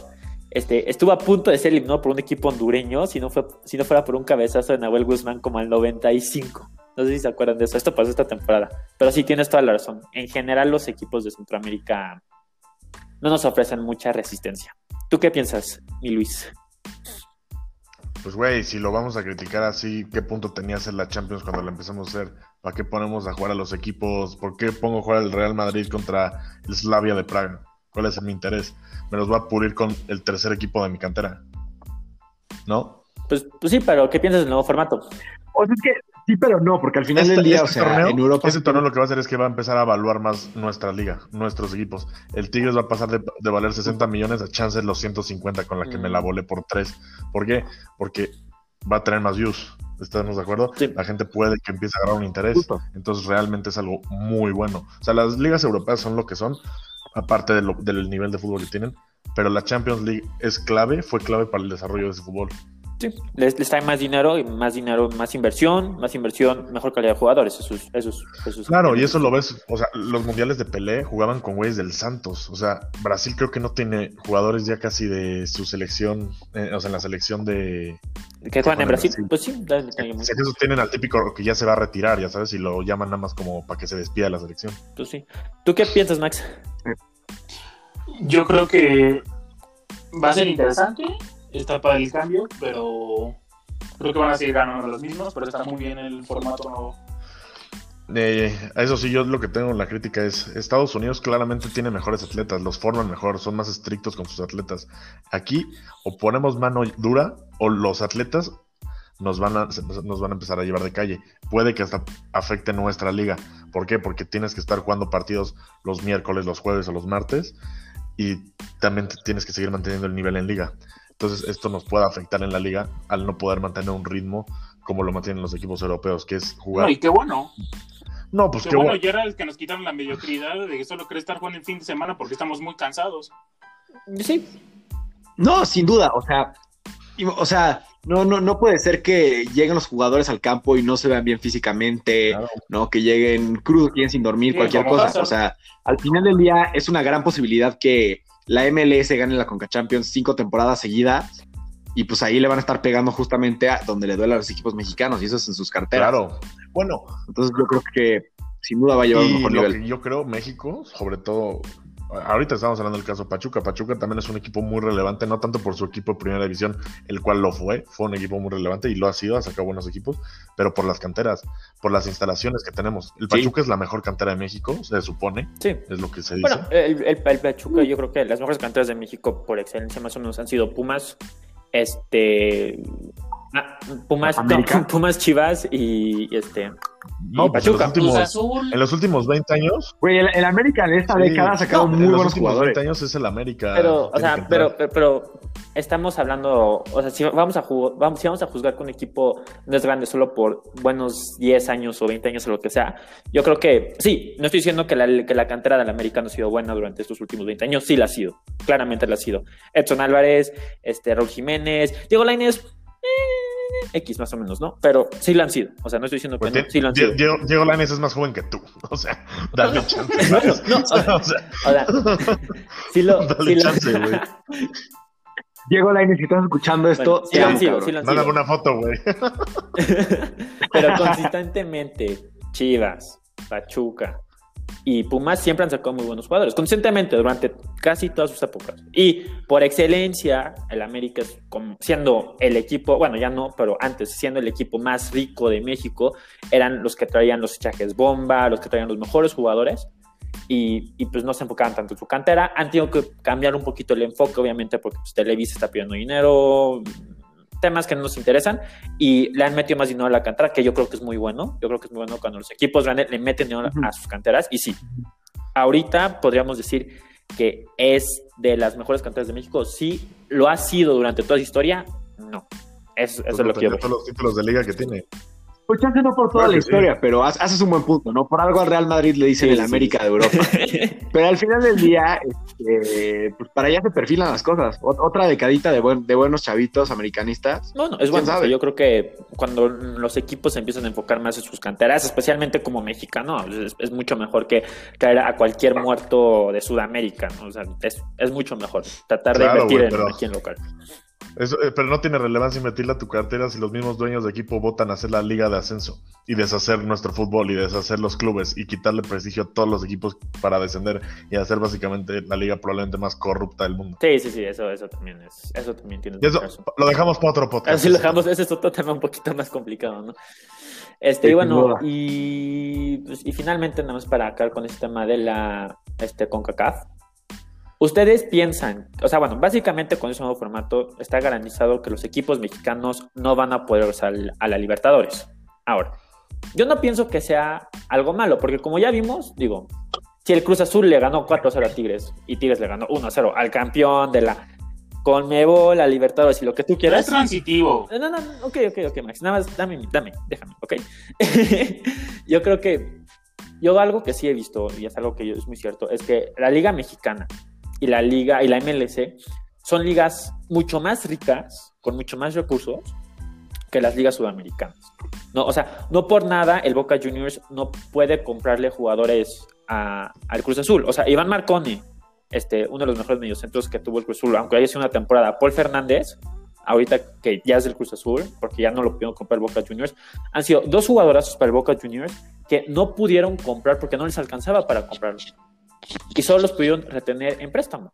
este, estuvo a punto de ser eliminado por un equipo hondureño, si no, fue, si no fuera por un cabezazo de Nahuel Guzmán como al 95. No sé si se acuerdan de eso, esto pasó esta temporada. Pero sí tienes toda la razón. En general los equipos de Centroamérica no nos ofrecen mucha resistencia. ¿Tú qué piensas, mi Luis? Pues, güey, si lo vamos a criticar así, ¿qué punto tenía hacer la Champions cuando la empezamos a hacer? ¿Para qué ponemos a jugar a los equipos? ¿Por qué pongo a jugar el Real Madrid contra el Slavia de Praga? ¿Cuál es mi interés? Me los va a pulir con el tercer equipo de mi cantera. ¿No? Pues, pues sí, pero ¿qué piensas del nuevo formato? O sea, es que Sí, pero no, porque al final del día, o sea, torneo, en Europa. Ese torneo lo que va a hacer es que va a empezar a evaluar más nuestra liga, nuestros equipos. El Tigres va a pasar de, valer 60 millones a chances los 150 con la que me la mm. volé por 3. ¿Por qué? Porque va a tener más views. ¿Estamos de acuerdo? La gente puede que empiece a agarrar un interés. Entonces, realmente es algo muy bueno. O sea, las ligas europeas son lo que son, aparte del nivel de fútbol que tienen. Pero la Champions League es clave, fue clave para el desarrollo de ese fútbol. Sí, les, trae más dinero y más dinero, más inversión, más inversión, mejor calidad de jugadores. Eso eso claro, y eso lo ves, o sea, los mundiales de Pelé jugaban con güeyes del Santos. O sea, Brasil creo que no tiene jugadores ya casi de su selección, eh, o sea, en la selección de. ¿Que juegan en Brasil? Pues sí, Si esos tienen al típico que ya se va a retirar, ya sabes, y lo llaman nada más como para que se despida de la selección. Pues sí. ¿Tú qué piensas, Max? Yo creo que va a ser interesante está para el cambio, pero creo que van a seguir ganando los mismos, pero está muy bien el formato nuevo. Eso sí, yo lo que tengo en la crítica es, Estados Unidos claramente tiene mejores atletas, los forman mejor, son más estrictos con sus atletas. Aquí o ponemos mano dura o los atletas nos van, a, nos van a empezar a llevar de calle. Puede que hasta afecte nuestra liga. ¿Por qué? Porque tienes que estar jugando partidos los miércoles, los jueves o los martes y también tienes que seguir manteniendo el nivel en liga. Entonces esto nos puede afectar en la liga al no poder mantener un ritmo como lo mantienen los equipos europeos, que es jugar. No, y qué bueno. No, pues qué, bueno. Ya era el que nos quitaron la mediocridad de que solo querés estar jugando en fin de semana porque estamos muy cansados. Sí. No, sin duda. O sea, o sea, no, no, no puede ser que lleguen los jugadores al campo y no se vean bien físicamente, ¿no? Que lleguen crudos, quieren sin dormir, cualquier cosa. O sea, al final del día es una gran posibilidad que la MLS gane la Conca Champions cinco temporadas seguidas y pues ahí le van a estar pegando justamente a donde le duele a los equipos mexicanos y eso es en sus carteras. Claro. Bueno. Entonces yo creo que sin duda va a llevar un mejor nivel. yo creo México, sobre todo ahorita estamos hablando del caso Pachuca. Pachuca también es un equipo muy relevante, no tanto por su equipo de primera división, el cual lo fue, fue un equipo muy relevante y lo ha sido, ha sacado buenos equipos, pero por las canteras, por las instalaciones que tenemos. El Pachuca es la mejor cantera de México, se supone. Sí. Es lo que se dice. Bueno, el, Pachuca, yo creo que las mejores canteras de México por excelencia más o menos han sido Pumas, este Ah, Pumas, [laughs] Pumas Chivas y, este. No, pues Pachuca. En los, últimos, 20 años. Güey, el, América de esta década ha sacado muy buenos jugadores. 20 años es el América. Pero, o sea, pero, pero, estamos hablando. O sea, si vamos a vamos, si vamos a juzgar que un equipo no es grande solo por buenos 10 años o 20 años o lo que sea, yo creo que sí. No estoy diciendo que la, que la cantera del América no ha sido buena durante estos últimos 20 años. Sí la ha sido. Claramente la ha sido. Edson Álvarez, este, Raúl Jiménez, Diego Lainez X más o menos, ¿no? Pero sí lo han sido. O sea, no estoy diciendo que pues no, sí lo han sido. Diego, Lainez es más joven que tú. [laughs] O sea, dale [laughs] chance. no, no, [laughs] o sea, sí lo, dale chance, güey. Diego Lainez, si estás escuchando esto, sí, lo han sido, sí lo han sido. una foto, güey. Pero consistentemente, Chivas, Pachuca, y Pumas siempre han sacado muy buenos jugadores, constantemente durante casi todas sus épocas. Y por excelencia, el América, siendo el equipo, bueno, ya no, pero antes, siendo el equipo más rico de México, eran los que traían los fichajes bomba, los que traían los mejores jugadores. Y, y, pues no se enfocaban tanto en su cantera. Han tenido que cambiar un poquito el enfoque, obviamente, porque pues, Televisa está pidiendo dinero, temas que no nos interesan y le han metido más dinero a la cantera, que yo creo que es muy bueno. Yo creo que es muy bueno cuando los equipos grandes le meten dinero a sus canteras. Y sí, ahorita podríamos decir que es de las mejores canteras de México. Sí, lo ha sido durante toda su historia. No. Eso, eso es lo que yo todos los títulos de liga que tiene. Pues chance no por toda la historia, pero haces un buen punto, ¿no? Por algo al Real Madrid le dicen el América de Europa. [laughs] pero al final del día, este, pues para allá se perfilan las cosas. otra decadita de, buen, de buenos chavitos americanistas. No, no, es bueno. Yo creo que cuando los equipos se empiezan a enfocar más en sus canteras, especialmente como mexicano, es, mucho mejor que traer a cualquier muerto de Sudamérica, ¿no? O sea, es, es mucho mejor tratar de invertir en, aquí en local. Eh, pero no tiene relevancia invertirla a tu cartera si los mismos dueños de equipo votan a hacer la liga de ascenso y deshacer nuestro fútbol y deshacer los clubes y quitarle prestigio a todos los equipos para descender y hacer básicamente la liga probablemente más corrupta del mundo. Sí, sí, sí, eso, eso también es, eso también tiene. Eso, lo dejamos para otro podcast. Así lo dejamos, ese es otro tema un poquito más complicado, ¿no? Este, y bueno, y, pues, y finalmente nada más para acabar con este tema de la este CONCACAF Ustedes piensan, o sea, bueno, básicamente con ese nuevo formato está garantizado que los equipos mexicanos no van a poder usar a la Libertadores. Ahora, yo no pienso que sea algo malo, porque como ya vimos, digo, si el Cruz Azul le ganó 4-0 a Tigres y Tigres le ganó 1-0 al campeón de la Conmebol, la Libertadores y lo que tú quieras. es transitivo. No, no, no, ok, ok, ok, Max. Nada más, dame, dame, déjame, ok. [laughs] yo creo que, yo algo que sí he visto, y es algo que es muy cierto, es que la Liga Mexicana y la liga y la MLC son ligas mucho más ricas, con mucho más recursos que las ligas sudamericanas. No, o sea, no por nada el Boca Juniors no puede comprarle jugadores al Cruz Azul. O sea, Iván Marconi, este, uno de los mejores mediocentros que tuvo el Cruz Azul, aunque haya sido una temporada, Paul Fernández, ahorita que ya es del Cruz Azul, porque ya no lo pudieron comprar el Boca Juniors, han sido dos jugadorazos para el Boca Juniors que no pudieron comprar porque no les alcanzaba para comprarlos y solo los pudieron retener en préstamo.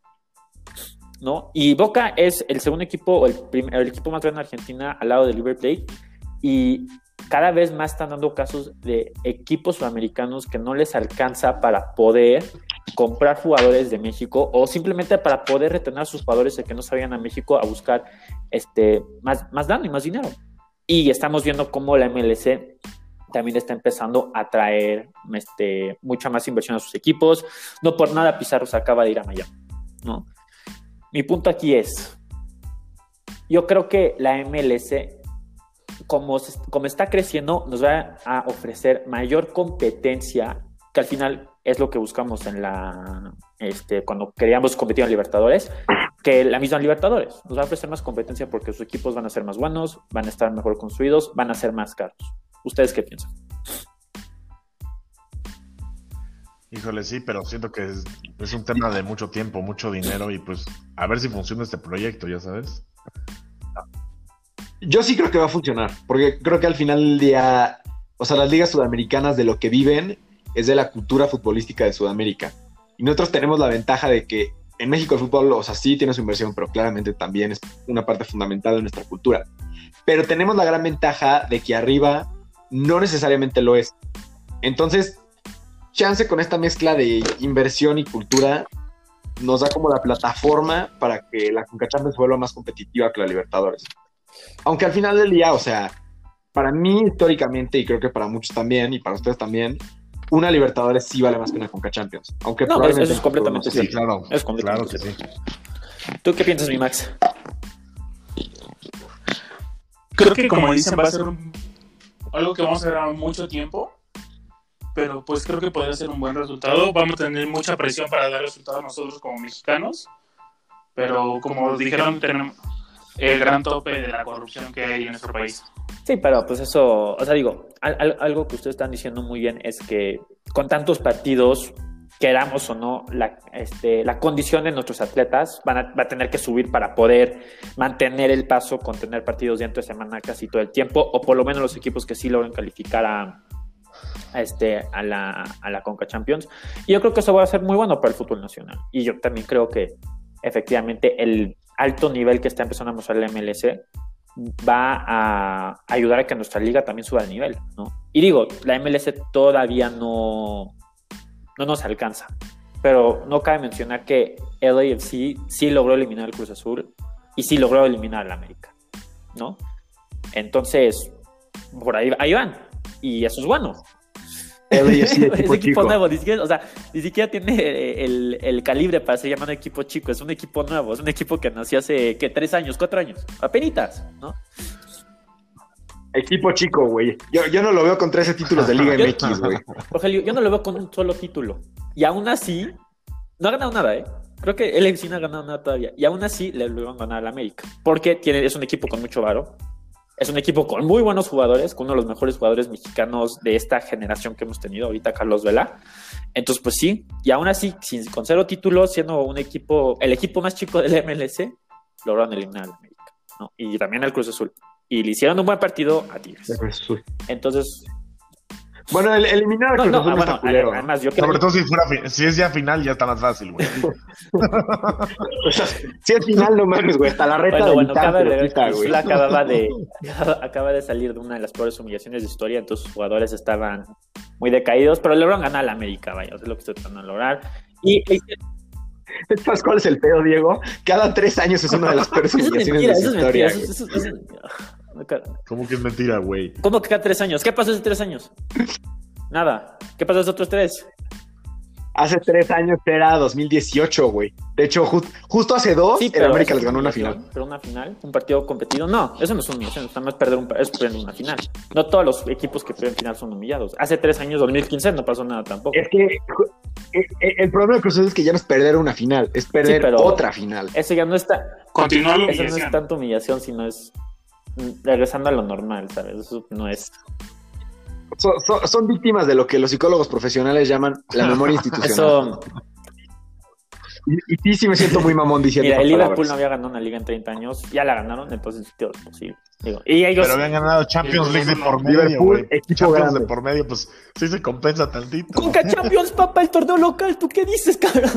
¿no? Y Boca es el segundo equipo, o el, equipo más grande de Argentina al lado de River Plate, y cada vez más están dando casos de equipos sudamericanos que no les alcanza para poder comprar jugadores de México o simplemente para poder retener a sus jugadores de que no salgan a México a buscar este, más, más daño y más dinero. Y estamos viendo cómo la MLC también está empezando a traer este, mucha más inversión a sus equipos. No por nada Pizarro se acaba de ir a Miami. ¿no? Mi punto aquí es, yo creo que la MLC, como, como está creciendo, nos va a ofrecer mayor competencia, que al final es lo que buscamos en la, este, cuando queríamos competir en Libertadores, que la misma Libertadores. Nos va a ofrecer más competencia porque sus equipos van a ser más buenos, van a estar mejor construidos, van a ser más caros. ¿Ustedes qué piensan? Híjole, sí, pero siento que es, un tema de mucho tiempo, mucho dinero y pues a ver si funciona este proyecto, ya sabes. Yo sí creo que va a funcionar, porque creo que al final del día, o sea, las ligas sudamericanas de lo que viven es de la cultura futbolística de Sudamérica. Y nosotros tenemos la ventaja de que en México el fútbol, o sea, sí tiene su inversión, pero claramente también es una parte fundamental de nuestra cultura. Pero tenemos la gran ventaja de que arriba no necesariamente lo es. Entonces, chance con esta mezcla de inversión y cultura nos da como la plataforma para que la Conca Champions vuelva más competitiva que la Libertadores. Aunque al final del día, o sea, para mí históricamente, y creo que para muchos también, y para ustedes también, una Libertadores sí vale más que una Conca Champions. Aunque no, eso es completamente sí. claro, es claro que sí. ¿Tú qué piensas, mi Max? Creo que como dicen va a ser algo que vamos a ver mucho tiempo, pero pues creo que puede ser un buen resultado. Vamos a tener mucha presión para dar resultados nosotros como mexicanos, pero como dijeron, tenemos el gran tope de la corrupción que hay en nuestro país. Sí, pero pues eso, o sea, digo, algo que ustedes están diciendo muy bien es que con tantos partidos, queramos o no, la, este, la condición de nuestros atletas van a, va a tener que subir para poder mantener el paso con tener partidos dentro de semana casi todo el tiempo, o por lo menos los equipos que sí logren calificar a, este, a, la, a la Conca Champions. Y yo creo que eso va a ser muy bueno para el fútbol nacional. Y yo también creo que efectivamente el alto nivel que está empezando a mostrar el MLC va a ayudar a que nuestra liga también suba el nivel, ¿no? Y digo, la MLS todavía no, no nos alcanza, pero no cabe mencionar que LAFC sí logró eliminar el Cruz Azul y sí logró eliminar al América, ¿no? Entonces, por ahí, ahí van, y eso es bueno, [laughs] es equipo, nuevo, ni siquiera, o sea, ni siquiera tiene el, el, calibre para ser llamado equipo chico, es un equipo nuevo, es un equipo que nació hace, ¿qué? Tres años, cuatro años, apenitas, ¿no? Equipo chico, güey. Yo, yo, no lo veo con 13 títulos de Liga [laughs] MX, güey. Rogelio, yo no lo veo con un solo título. Y aún así, no ha ganado nada, ¿eh? Creo que el FC no ha ganado nada todavía. Y aún así le lo van a ganar al América. Porque tiene, es un equipo con mucho varo. Es un equipo con muy buenos jugadores, con uno de los mejores jugadores mexicanos de esta generación que hemos tenido ahorita, Carlos Vela. Entonces, pues sí, y aún así, sin, con cero títulos, siendo un equipo, el equipo más chico del MLC, lograron eliminar al América, ¿no? Y también al Cruz Azul. Y le hicieron un buen partido a Tigres. Entonces, bueno, el, eliminar a no, no, además, yo creo Sobre todo si, fuera, si es ya final, ya está más fácil, güey. [laughs] si es final, no mames, güey. Hasta la reta bueno, de bueno, acaba de, quita, güey. acababa de, [laughs] [laughs] acaba de salir de una de las peores humillaciones de historia, entonces sus jugadores estaban muy decaídos, pero lograron ganar a la América, vaya, eso es lo que estoy tratando de lograr. Y, ¿Sabes cuál es el pedo, Diego? Cada tres años es una de las peores humillaciones de su historia. ¿Cómo que es mentira, güey? ¿Cómo que cada tres años? ¿Qué pasó hace tres años? Nada. ¿Qué pasó hace otros tres? Hace tres años era 2018, güey. De hecho, justo hace dos, sí, el América les ganó una final. Pero una final, un partido competido. No, eso no es humillación, está más perder un, es perder una final. No todos los equipos que pierden final son humillados. Hace tres años, 2015, no pasó nada tampoco. Es que el, problema de Cruz es que ya no es perder una final, es perder otra final. Ese ya no está. Continuar Eso no es tanto humillación, sino es regresando a lo normal, ¿sabes? Eso no es. Son, víctimas de lo que los psicólogos profesionales llaman la memoria [laughs] institucional. Eso. Y, sí, sí me siento muy mamón [laughs] diciendo. Mira, el Liverpool no había ganado una liga en 30 años, ya la ganaron, entonces es posible. Digo, y ellos, Pero habían ganado Champions League de por medio, güey. Champions de por medio, pues sí se compensa tantito. Conca Champions, papá, el torneo local, ¿tú qué dices, cabrón?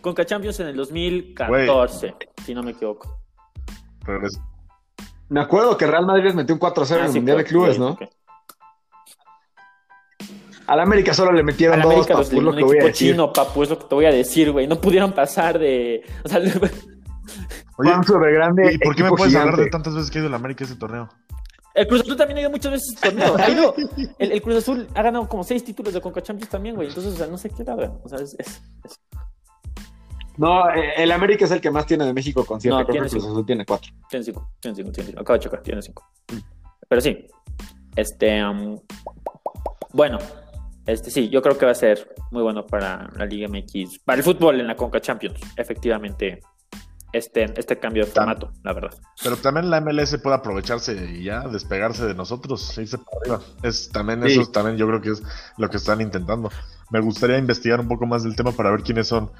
Conca Champions en el 2014, si no me equivoco. Pero es, me acuerdo que Real Madrid les metió un 4-0 en el ah, Mundial de Clubes, ¿no? Al América solo le metieron Al dos, papu, es lo que voy a decir. chino, papu, es lo que te voy a decir, güey. No pudieron pasar de... O sea, [laughs] Oye, grande. ¿Y por qué me puedes hablar de tantas veces que ha ido el América ese torneo? El Cruz Azul también ha ido muchas veces ese torneo. Ha ido, el, Cruz Azul ha ganado como seis títulos de Conca Champions también, güey. Entonces, o sea, no sé qué hablan. O sea, es, es, No, eh, el América es el que más tiene de México con siete. No, Creo que el Cruz Azul tiene cuatro. Tiene cinco, tiene cinco, tiene cinco. Acaba de chocar, tiene cinco. Mm. Pero sí, este. Um, bueno, este sí, yo creo que va a ser muy bueno para la Liga MX, para el fútbol en la Conca Champions, efectivamente este, este cambio de formato, la verdad. Pero también la MLS puede aprovecharse y ya despegarse de nosotros, irse para arriba. Es también eso, también yo creo que es lo que están intentando. Me gustaría investigar un poco más del tema para ver quiénes son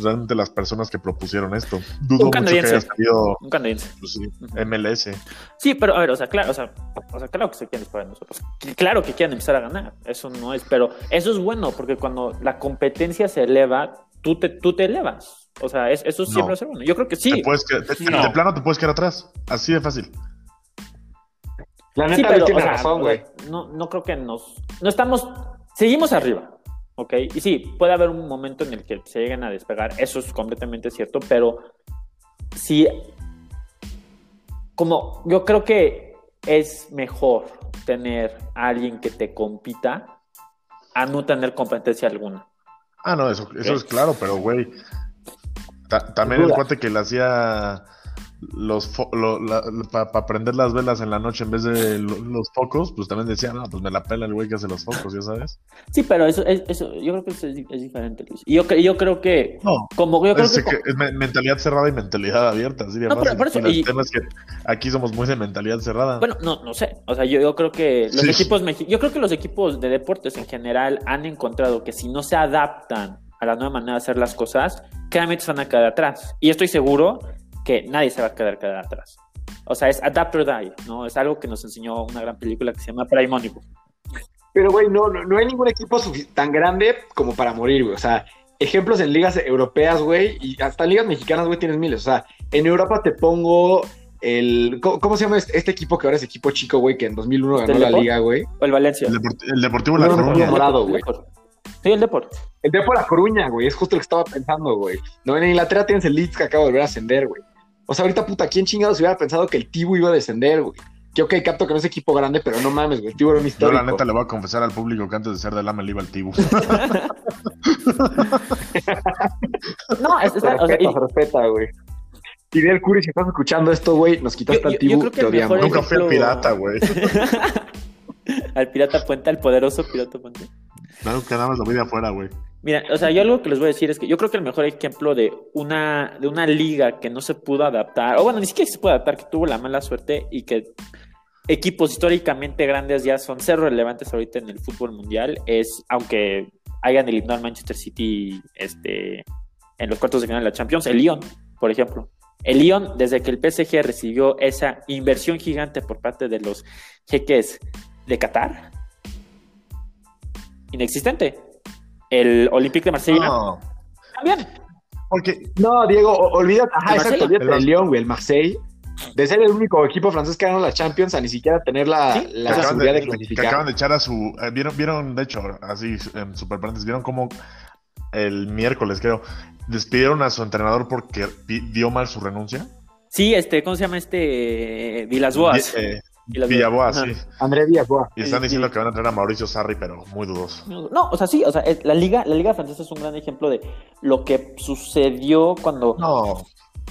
realmente las personas que propusieron esto. Dudo mucho que haya salido un canadiense. Pues MLS. Sí, pero a ver, o sea, claro, o sea, o sea, claro que se quieren disparar nosotros. Claro que quieren empezar a ganar. Eso no es, pero eso es bueno porque cuando la competencia se eleva, tú te, tú te elevas. O sea, eso siempre es bueno. Yo creo que sí. de, plano te puedes quedar atrás. Así de fácil. La neta sí, tiene razón, güey. No, no creo que nos. No estamos. Seguimos arriba. ¿Ok? Y sí, puede haber un momento en el que se lleguen a despegar. Eso es completamente cierto. Pero sí. Como yo creo que es mejor tener a alguien que te compita a no tener competencia alguna. Ah, no, eso, eso es claro, pero güey, también el cuate que le hacía los para prender las velas en la noche en vez de los focos, pues también decía, no, pues me la pela el güey que hace los focos, ya sabes. Sí, pero eso, eso yo creo que eso es, diferente, Luis. Y yo, yo creo que, no, como yo creo es, que, es mentalidad cerrada y mentalidad abierta, así no, por eso, el tema es que aquí somos muy de mentalidad cerrada. Bueno, no, no sé, o sea, yo, yo creo que los equipos, yo creo que los equipos de deportes en general han encontrado que si no se adaptan a la nueva manera de hacer las cosas, claramente se van a quedar atrás. Y estoy seguro que nadie se va a quedar, quedar atrás. O sea, es Adapt or Die, ¿no? Es algo que nos enseñó una gran película que se llama Primónico. Pero, güey, no, no, hay ningún equipo tan grande como para morir, güey. O sea, ejemplos en ligas europeas, güey, y hasta en ligas mexicanas, güey, tienes miles. O sea, en Europa te pongo el. ¿Cómo, se llama este, este, equipo que ahora es equipo chico, güey, que en 2001 ganó la liga, güey? O el Valencia. El, Deportivo La Coruña. güey. Sí, el Deport. El Deport La Coruña, güey. Es justo lo que estaba pensando, güey. No, en Inglaterra tienes el Leeds que acaba de volver a ascender, güey. O sea, ahorita, puta, ¿quién chingados hubiera pensado que el Tibu iba a descender, güey? Que ok, capto que no es equipo grande, pero no mames, güey. El Tibu era un histórico. Yo, la neta, le voy a confesar al público que antes de ser del AME le iba al Tibu. [laughs] no, es, es, respeta, o respeta, güey. Fidel Curi, si estás escuchando esto, güey, nos quitaste al Tibu, te odiamos. Nunca fui al pirata, güey. [laughs] al pirata puente, al poderoso pirata puente. No, que nada más lo de afuera, güey. Mira, o sea, yo algo que les voy a decir es que yo creo que el mejor ejemplo de una, de una liga que no se pudo adaptar, o bueno, ni siquiera se pudo adaptar, que tuvo la mala suerte y que equipos históricamente grandes ya son ser relevantes ahorita en el fútbol mundial, es, aunque hayan eliminado al Manchester City este, en los cuartos de final de la Champions, el Lyon, por ejemplo. El Lyon, desde que el PSG recibió esa inversión gigante por parte de los jeques de Qatar, inexistente. El Olympique de Marsella no. también. Porque... No, Diego, olvídate, ajá, exacto, olvídate del Lyon, güey, el Marseille. De ser el único equipo francés que ganó la Champions a ni siquiera tener la, la seguridad de, clasificar. Que acaban de echar a su. Eh, vieron, vieron, de hecho, así, en super vieron cómo el miércoles, creo, despidieron a su entrenador porque dio mal su renuncia. Sí, este, ¿cómo se llama este? Vilas Boas. Eh, Villaboa, sí. André Villaboa. Y están diciendo que van a traer a Mauricio Sarri, pero muy dudoso. No, o sea, sí, o sea, la liga, la liga francesa es un gran ejemplo de lo que sucedió cuando. No,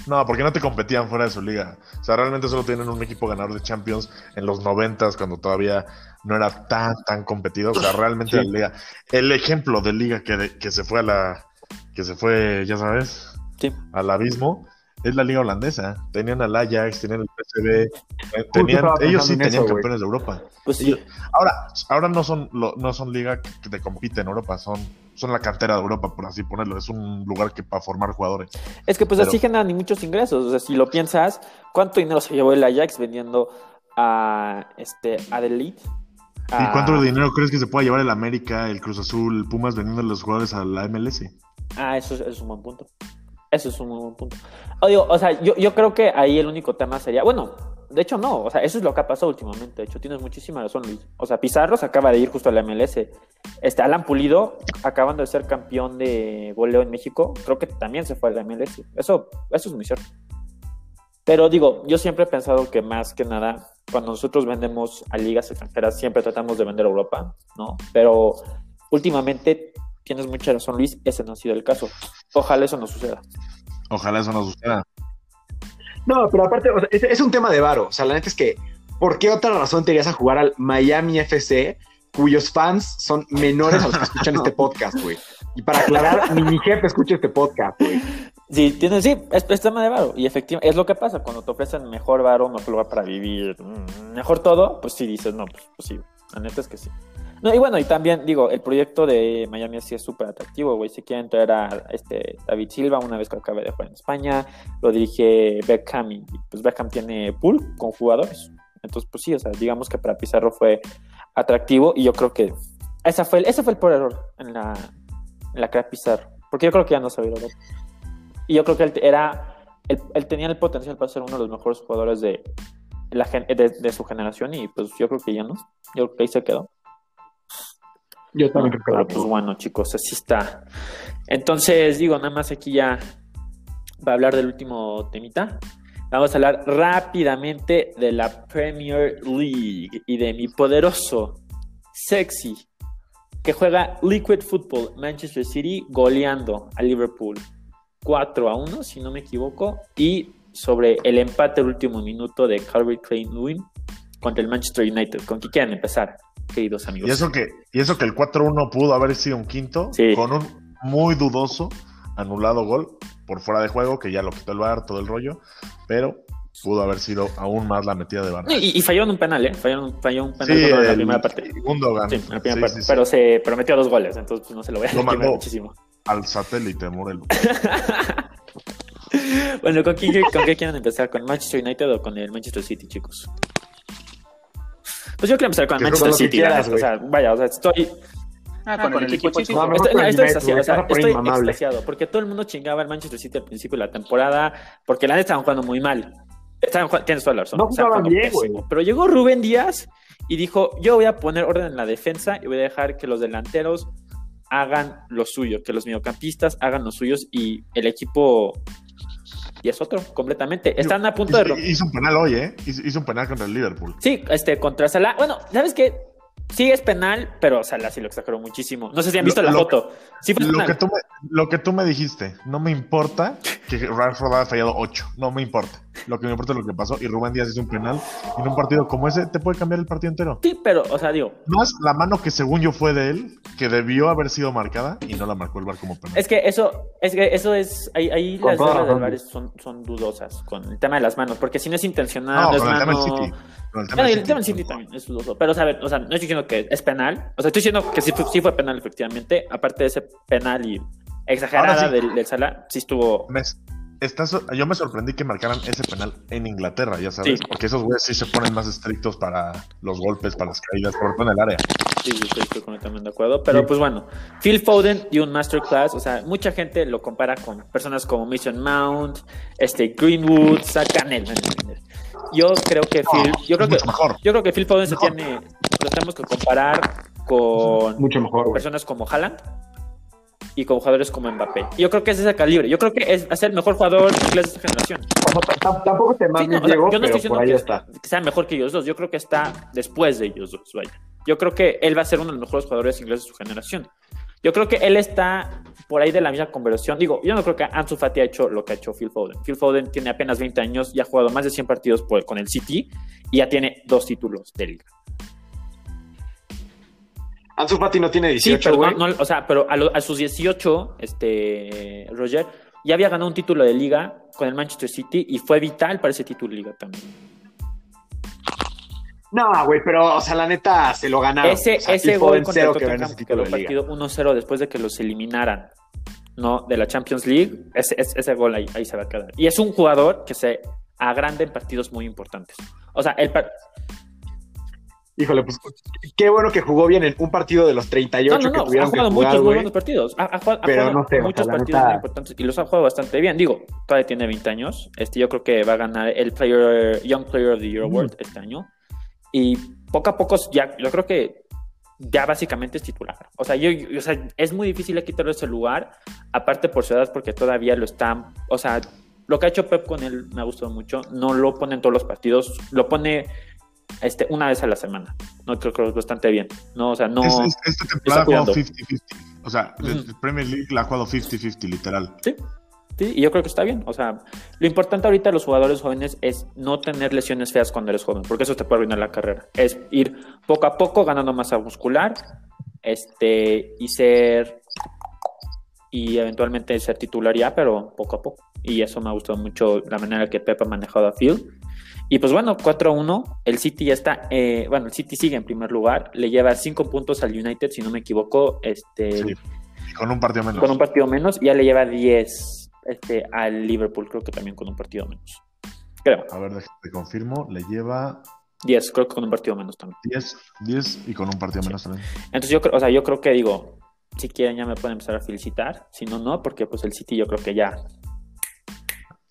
no, porque no te competían fuera de su liga. O sea, realmente solo tienen un equipo ganador de Champions en los noventas, cuando todavía no era tan, tan competido. O sea, realmente la liga. El ejemplo de liga que, que se fue a la. que se fue, ya sabes, sí. al abismo es la liga holandesa. Tenían al Ajax, tenían el PSV, eh, tenían, ellos sí tenían campeones de Europa. Pues sí. ahora, ahora no son no son liga que te compite en Europa, son son la cantera de Europa, por así ponerlo. Es un lugar que para formar jugadores. Es que pues así generan ni muchos ingresos. O sea, si lo piensas, ¿cuánto dinero se llevó el Ajax vendiendo a este a ¿Y cuánto dinero crees que se pueda llevar el América, el Cruz Azul, el Pumas vendiendo a los jugadores a la MLS? Ah, eso es un buen punto. Eso es un muy buen punto. O, digo, o sea, yo, yo creo que ahí el único tema sería, bueno, de hecho no, o sea, eso es lo que ha pasado últimamente, de hecho tienes muchísima razón Luis. O sea, Pizarro se acaba de ir justo a la MLS. Este, Alan Pulido, acabando de ser campeón de goleo en México, creo que también se fue a la MLS. Eso, eso es muy cierto. Pero digo, yo siempre he pensado que más que nada, cuando nosotros vendemos a ligas extranjeras, siempre tratamos de vender a Europa, ¿no? Pero últimamente, tienes mucha razón, Luis, ese no ha sido el caso. Ojalá eso no suceda. Ojalá eso no suceda. No, pero aparte, es, un tema de varo. O sea, la neta es que, ¿por qué otra razón te irías a jugar al Miami FC, cuyos fans son menores a los que escuchan este podcast, güey? Y para aclarar, ni mi jefe escucha este podcast, güey. Sí, tiene, sí, es, tema de varo. Y efectivamente, es lo que pasa cuando te ofrecen mejor varo, mejor lugar para vivir, mm, mejor todo, pues sí dices, no, pues, pues sí. La neta es que sí. No, y bueno, y también digo, el proyecto de Miami sí es súper atractivo, güey. Si quieren traer a este David Silva, una vez que acabe de jugar en España, lo dirige Beckham y pues Beckham tiene pool con jugadores. Entonces, pues sí, o sea, digamos que para Pizarro fue atractivo y yo creo que esa fue ese fue el peor error en la, en la Pizarro. Porque yo creo que ya no sabía lo Y yo creo que él era, él, tenía el potencial para ser uno de los mejores jugadores de, de su generación y pues yo creo que ya no. Yo creo que ahí se quedó. Yo también creo que Pues bueno, chicos, así está. Entonces, digo, nada más aquí ya va a hablar del último temita. Vamos a hablar rápidamente de la Premier League y de mi poderoso, sexy, que juega Liquid Football Manchester City goleando a Liverpool 4 a 1, si no me equivoco, y sobre el empate del último minuto de Calvert Klein Lewin contra el Manchester United. ¿Con quién quieren empezar? Queridos amigos. Y eso que, y eso que el 4-1 pudo haber sido un quinto, con un muy dudoso anulado gol por fuera de juego, que ya lo quitó el bar, todo el rollo, pero pudo haber sido aún más la metida de bar. Y, falló en un penal, ¿eh? Falló, falló un penal en la primera parte. Segundo Sí, en la primera parte. pero se prometió dos goles, entonces pues, no se lo voy a lo mandó muchísimo. Al satélite, Morelo. [laughs] bueno, ¿con, quién, ¿con qué quieren empezar? ¿Con Manchester United o con el Manchester City, chicos? Pues yo quiero empezar con Manchester City. o sea, vaya, o sea, estoy. Ah, con, el, equipo chico. estoy, estoy, extasiado, o sea, estoy extasiado, porque todo el mundo chingaba al Manchester City al principio de la temporada, porque la neta estaban jugando muy mal. Estaban, tienes toda la razón. No jugaban bien, güey. Pero llegó Rubén Díaz y dijo, yo voy a poner orden en la defensa y voy a dejar que los delanteros hagan lo suyo, que los mediocampistas hagan los suyos y el equipo y es otro, completamente. Están a punto de... Hizo un penal hoy, ¿eh? Hizo un penal contra el Liverpool. Sí, este, contra Salah. Bueno, ¿sabes qué? Sí es penal, pero Salah sí lo exageró muchísimo. No sé si han visto la foto. Sí fue lo, que tú me, lo que tú me dijiste, no me importa que Rashford haya fallado 8, no me importa. Lo que me importa es lo que pasó y Rubén Díaz hizo un penal. En un partido como ese te puede cambiar el partido entero. Sí, pero, o sea, digo... Más la mano que según yo fue de él, que debió haber sido marcada y no la marcó el bar como penal. Es que eso es, que eso es ahí, ahí las reglas del bar son, son dudosas con el tema de las manos, porque si no es intencional, no, es mano... City. El tema del City también es dudoso. Pero, ¿sabes? O sea, no estoy diciendo que es penal. O sea, estoy diciendo que sí, sí fue penal, efectivamente. Aparte de ese penal y exagerada del, del Salah, sí estuvo. yo me sorprendí que marcaran ese penal en Inglaterra, ya sabes, porque esos güeyes sí se ponen más estrictos para los golpes, para las caídas, por todo en el área. Sí, sí, estoy completamente de acuerdo. Pero pues bueno, Phil Foden dio un masterclass, o sea, mucha gente lo compara con personas como Mason Mount, este Greenwood, Sacanel. Yo creo que Phil, yo creo que, yo creo que Phil Foden se tiene, lo tenemos que comparar con mucho mejor, personas como Haaland y con jugadores como Mbappé. Yo creo que es ese calibre. Yo creo que es, el mejor jugador inglés de esta generación. tampoco te mames, Diego, yo no estoy diciendo que, sea mejor que ellos dos. Yo creo que está después de ellos dos. Vaya. Yo creo que él va a ser uno de los mejores jugadores ingleses de su generación. Yo creo que él está por ahí de la misma conversión. Digo, yo no creo que Ansu Fati ha hecho lo que ha hecho Phil Foden. Phil Foden tiene apenas 20 años y ha jugado más de 100 partidos con el City y ya tiene dos títulos de liga. Ansu Fati no tiene 18, sí, pero o sea, pero a, sus 18, este, Roger, ya había ganado un título de liga con el Manchester City y fue vital para ese título de liga también. No, güey, pero, o sea, la neta, se lo ganaron. Ese, ese gol contra el Tottenham que quedó partido 1-0 después de que los eliminaran, ¿no? De la Champions League, ese, ese gol ahí, ahí, se va a quedar. Y es un jugador que se agranda en partidos muy importantes. O sea, el, Híjole, pues qué bueno que jugó bien en un partido de los 38 no, no, que tuvieron ha jugado muchos muy buenos partidos. Ha, jugado, pero no sé, muchos partidos muy importantes y los ha jugado bastante bien. Digo, todavía tiene 20 años. Este, yo creo que va a ganar el player, Young Player of the Year Award este año. Y poco a poco, ya, yo creo que ya básicamente es titular. O sea, yo, o sea, es muy difícil quitarle ese lugar, aparte por su edad, porque todavía lo están, o sea, lo que ha hecho Pep con él me ha gustado mucho. No lo pone en todos los partidos, lo pone este, una vez a la semana. No creo que es bastante bien. No, o sea, no. esta temporada ha jugado 50-50. O sea, el Premier League la ha jugado 50-50, literal. Sí. Sí, y yo creo que está bien. O sea, lo importante ahorita de los jugadores jóvenes es no tener lesiones feas cuando eres joven, porque eso te puede arruinar la carrera. Es ir poco a poco ganando masa muscular, este, y ser y eventualmente ser titular ya, pero poco a poco. Y eso me ha gustado mucho la manera que Pep ha manejado a Phil. Y pues bueno, 4-1, el City ya está, eh, bueno, el City sigue en primer lugar, le lleva 5 puntos al United, si no me equivoco, este... con un partido menos. Con un partido menos, ya le lleva 10 este, al Liverpool, creo que también con un partido menos. Creo. A ver, te confirmo, le lleva 10, creo que con un partido menos también. 10, 10 y con un partido menos también. Entonces yo creo, o sea, yo creo que digo, si quieren ya me pueden empezar a felicitar, si no, no, porque pues el City yo creo que ya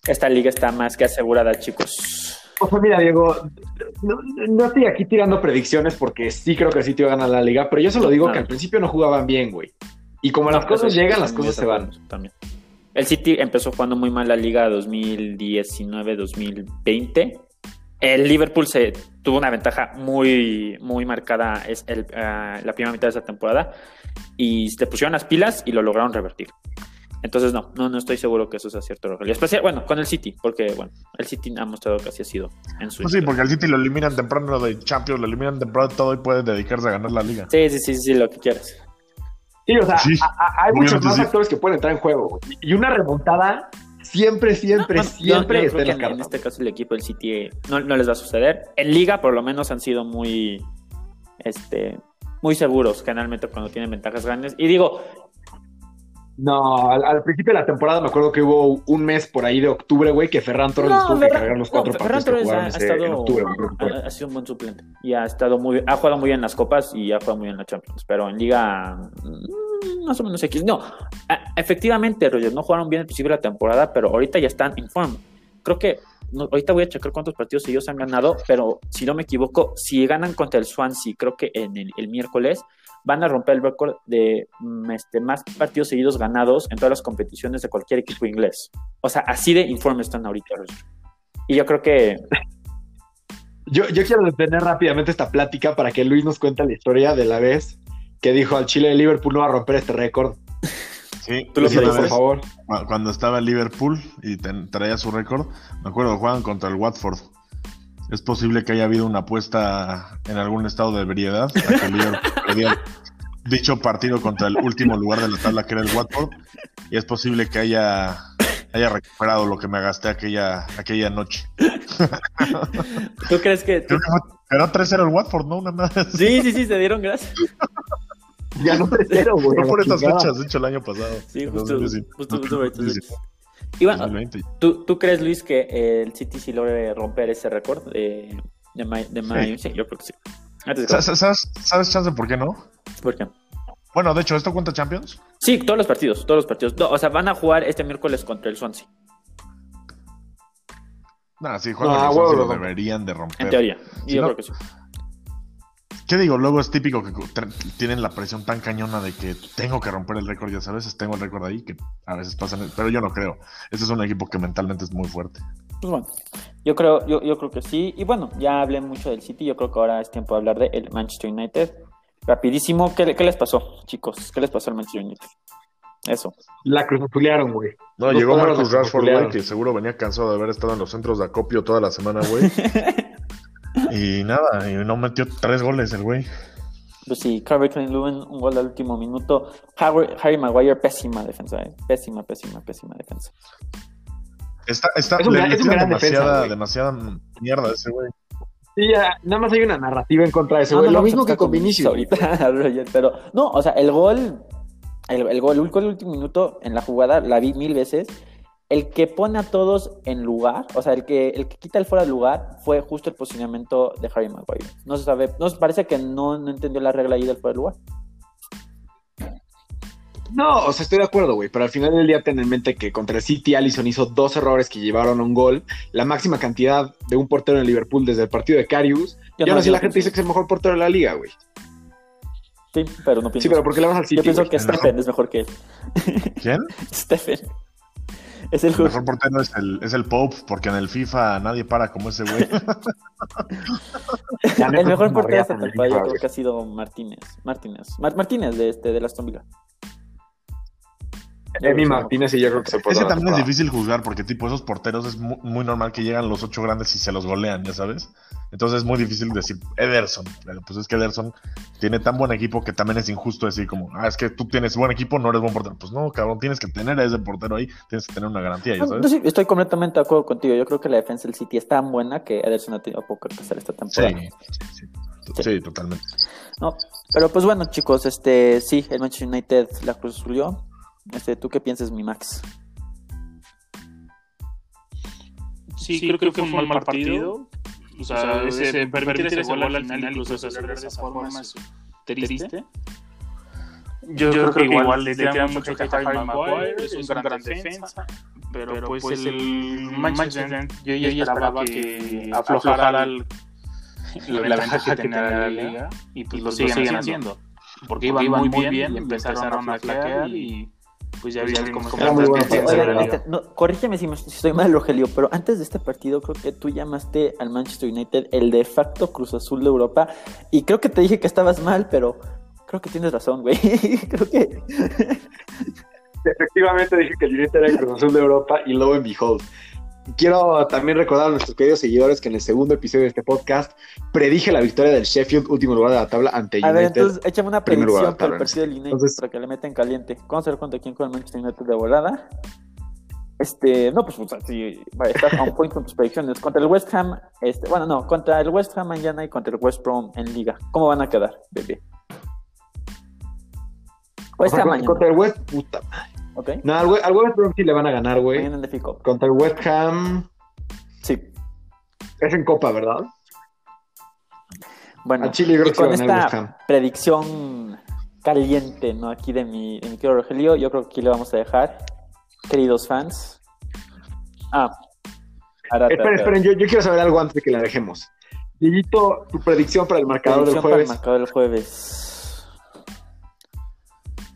esta liga está más que asegurada, chicos. O sea, mira, Diego, no, estoy aquí tirando predicciones porque sí creo que el City va a ganar la liga, pero yo solo digo que al principio no jugaban bien, güey. Y como las cosas llegan, las cosas se van. También. El City empezó jugando muy mal la liga 2019-2020 el Liverpool se tuvo una ventaja muy, muy marcada es el, ah, la primera mitad de esa temporada y se pusieron las pilas y lo lograron revertir. Entonces, no, no, no estoy seguro que eso sea cierto, Rogelio. Especial, bueno, con el City, porque, bueno, el City ha mostrado que así ha sido en su. Pues sí, porque al City lo eliminan temprano de Champions, lo eliminan temprano de todo y puede dedicarse a ganar la liga. Sí, sí, sí, sí, lo que quieras. Sí, o sea, hay muchos más actores que pueden entrar en juego. Y una remontada siempre, siempre, siempre en, este caso el equipo del City no, les va a suceder. En Liga, por lo menos, han sido muy, este, muy seguros generalmente cuando tienen ventajas grandes. Y digo, no, al, principio de la temporada me acuerdo que hubo un mes por ahí de octubre, güey, que Ferran Torres tuvo que cargar los cuatro partidos que jugaron ha, estado, en octubre. Ha, sido un buen suplente y ha estado muy, ha jugado muy bien en las copas y ha jugado muy bien en la Champions, pero en Liga mm, más o menos X. No, efectivamente, Roger, no jugaron bien al principio de la temporada, pero ahorita ya están en forma. Creo que ahorita voy a checar cuántos partidos ellos han ganado, pero si no me equivoco, si ganan contra el Swansea, creo que en el miércoles van a romper el récord de mm, este, más partidos seguidos ganados en todas las competiciones de cualquier equipo inglés. O sea, así de informes están ahorita. Y yo creo que... Yo, yo quiero detener rápidamente esta plática para que Luis nos cuente la historia de la vez que dijo al Chile de Liverpool no va a romper este récord. Sí, tú lo sabes, por favor. Cuando estaba en Liverpool y traía su récord, me acuerdo, jugaban contra el Watford. Es posible que haya habido una apuesta en algún estado de ebriedad a que [laughs] dicho partido contra el último lugar de la tabla que era el Watford y es posible que haya haya recuperado lo que me gasté aquella aquella noche. [laughs] ¿Tú crees que era 3-0 el Watford, no? Una más. Sí, sí, sí, se dieron gracias. Ya no 3-0, güey. No por estas fechas, de hecho el año pasado. Sí, justo, justo, justo, justo, y bueno, ¿tú, ¿tú, crees, Luis, que el City sí logre romper ese récord de, de, de sí. yo creo que sí. ¿Sabes, ¿Sabes chance por qué no? ¿Por qué? Bueno, de hecho, ¿esto cuenta Champions? Sí, todos los partidos, todos los partidos. o sea, van a jugar este miércoles contra el Swansea. Nah, sí, juegan no, Swansea, lo deberían de romper. En teoría, yo creo que sí. ¿Qué digo? Luego es típico que tienen la presión tan cañona de que tengo que romper el récord, ya sabes, tengo el récord ahí, que a veces pasan, pero yo no creo. Este es un equipo que mentalmente es muy fuerte. Pues bueno, yo creo, yo, yo creo que sí. Y bueno, ya hablé mucho del City, yo creo que ahora es tiempo de hablar del Manchester United. Rapidísimo, ¿qué, les pasó, chicos? ¿Qué les pasó al Manchester United? Eso. La cruzazulearon, güey. No, llegó Marcus Rashford, güey, que seguro venía cansado de haber estado en los centros de acopio toda la semana, güey. [laughs] Y nada, y no metió tres goles el güey. Pues sí, Carver Lewin, un gol al último minuto. Harry, Maguire, pésima defensa, eh. Pésima, pésima, pésima defensa. Está, está, es un, es demasiada, demasiada mierda ese güey. Sí, ya, nada más hay una narrativa en contra de ese güey. lo mismo que con Vinicius. Ahorita, [laughs] pero no, o sea, el gol, el, el gol, el último minuto en la jugada la vi mil veces el que pone a todos en lugar, o sea, el que, el que quita el fuera de lugar fue justo el posicionamiento de Harry Maguire. No se sabe, no parece que no, no entendió la regla ahí del fuera de lugar. No, o sea, estoy de acuerdo, güey, pero al final del día ten en mente que contra el City Allison hizo dos errores que llevaron a un gol, la máxima cantidad de un portero en Liverpool desde el partido de Carius. y ahora sí la gente dice que es el mejor portero de la liga, güey. Sí, pero no pienso. Sí, pero ¿por qué le vas al City? Yo pienso que Stephen es mejor que él. ¿Quién? [laughs] Stephen. Es el, mejor portero es el, es el Pope, porque en el FIFA nadie para como ese güey. [laughs] el mejor portero hasta el yo creo que ha sido Martínez. Martínez. Martínez de este, de la Aston Villa. Emi Martínez y yo creo que se puede. Ese también es difícil juzgar porque, tipo, esos porteros es muy, normal que llegan los ocho grandes y se los golean, ya sabes. Entonces es muy difícil decir Ederson. Pero pues es que Ederson tiene tan buen equipo que también es injusto decir, como, ah, es que tú tienes buen equipo, no eres buen portero. Pues no, cabrón, tienes que tener a ese portero ahí, tienes que tener una garantía, ya sabes. estoy completamente de acuerdo contigo. Yo creo que la defensa del City es tan buena que Ederson ha tenido poco que hacer esta temporada. Sí, sí, sí. sí totalmente. No, pero pues bueno, chicos, este sí, el Manchester United la cruz subió este, ¿Tú qué piensas, mi Max? Sí, creo, que fue un mal, partido. O sea, ese, permitir ese gol al final, incluso hacer de esa forma es triste. Yo, creo, que igual le tiran mucho a Harry Maguire, es un gran defensa, pero pues, pues el Manchester yo ya esperaba que aflojara la ventaja que tenía la liga y pues, pues lo siguen haciendo. Porque iban muy bien y empezaron a flaquear y pues ya viste cómo está. no, corrígeme si, si, estoy mal, Rogelio, pero antes de este partido creo que tú llamaste al Manchester United el de facto Cruz Azul de Europa y creo que te dije que estabas mal, pero creo que tienes razón, güey. [laughs] creo que... Efectivamente dije que el United era el Cruz Azul de Europa y lo en behold. Quiero también recordar a nuestros queridos seguidores que en el segundo episodio de este podcast predije la victoria del Sheffield, último lugar de la tabla ante United. A ver, entonces échame una predicción para el partido del United para que le metan caliente. ¿Cómo se contra quién con el Manchester United de volada? Este, no, pues, pues sí, va a estar a un point con tus predicciones. Contra el West Ham, este, bueno, no, contra el West Ham mañana y contra el West Brom en Liga. ¿Cómo van a quedar, bebé? West Ham mañana. Contra el West, puta madre. Okay. No, al, West Brom sí le van a ganar, güey. Contra el West Ham. Sí. Es en Copa, ¿verdad? Bueno, y con esta predicción caliente, ¿no? Aquí de mi, de mi querido Rogelio, yo creo que aquí le vamos a dejar. Queridos fans. Ah. esperen, esperen, yo, yo, quiero saber algo antes de que la dejemos. Dieguito, tu predicción para el marcador del jueves. Para el marcador del jueves.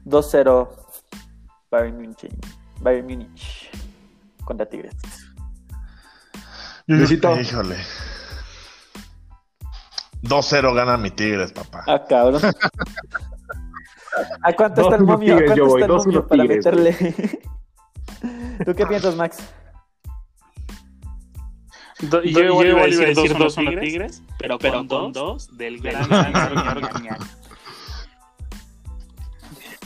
2-0 Bayern Munich, Bayern Munich contra Tigres. Necesito. Híjole. 2-0 gana mi Tigres, papá. Ah, cabrón. ¿A cuánto [laughs] está el momio? ¿A cuánto está el momio para meterle? [laughs] ¿Tú qué piensas, Max? yo, yo, iba a decir 2-1 Tigres, pero, pero con 2 del gran gran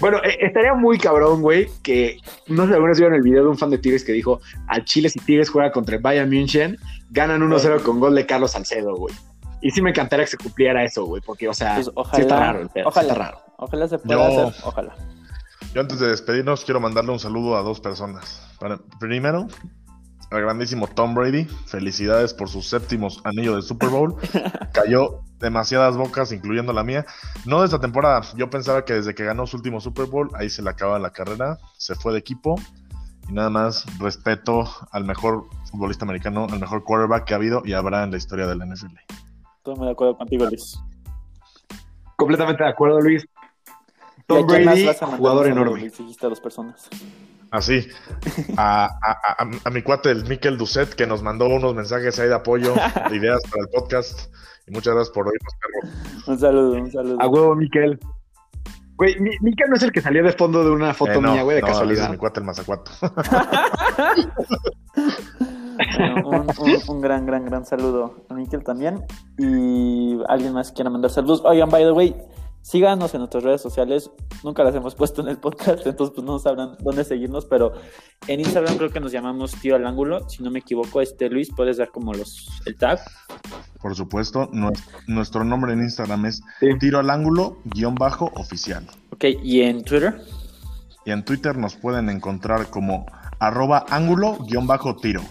bueno, eh, estaría muy cabrón, güey, que no sé si alguna vieron el video de un fan de Tigres que dijo, al Chile si Tigres juega contra el Bayern München, ganan 1-0 con gol de Carlos Salcedo, güey. Y sí me encantaría que se cumpliera eso, güey, porque, o sea, ojalá, pues sí está raro el pedo, ojalá, está raro. Ojalá se pueda hacer, ojalá. Yo antes de despedirnos quiero mandarle un saludo a dos personas. primero, al grandísimo Tom Brady. Felicidades por sus séptimos anillos de Super Bowl. [laughs] Cayó demasiadas bocas, incluyendo la mía. No de esta temporada. Yo pensaba que desde que ganó su último Super Bowl, ahí se le acaba la carrera. Se fue de equipo. Y nada más respeto al mejor futbolista americano, al mejor quarterback que ha habido y habrá en la historia de la NFL. Estoy muy de acuerdo contigo, Luis. Completamente de acuerdo, Luis. Tom Brady, jugador enorme. a dos personas. Así, a, a, a, mi cuate, el Mikel Ducet, que nos mandó unos mensajes ahí de apoyo, de ideas para el podcast. Y muchas gracias por oírnos, perro. Un saludo, un saludo. A huevo, Miquel. Güey, Miquel no es el que salió de fondo de una foto eh, mía, güey, de casualidad. Es mi cuate, el mazacuato. un, gran, gran, gran saludo a Miquel también. Y alguien más quiera mandar saludos. Oigan, by the way, Síganos en nuestras redes sociales. Nunca las hemos [laughs] puesto en el podcast, entonces pues no sabrán dónde seguirnos, pero en Instagram creo que nos llamamos Tiro al Ángulo. Si no me equivoco, este Luis, puedes dar como los el tag. Por supuesto, nuestro nombre en Instagram es Tiro al Ángulo guion bajo oficial. Ok, ¿y en Twitter? Y en Twitter nos pueden encontrar como arroba ángulo guion bajo tiro.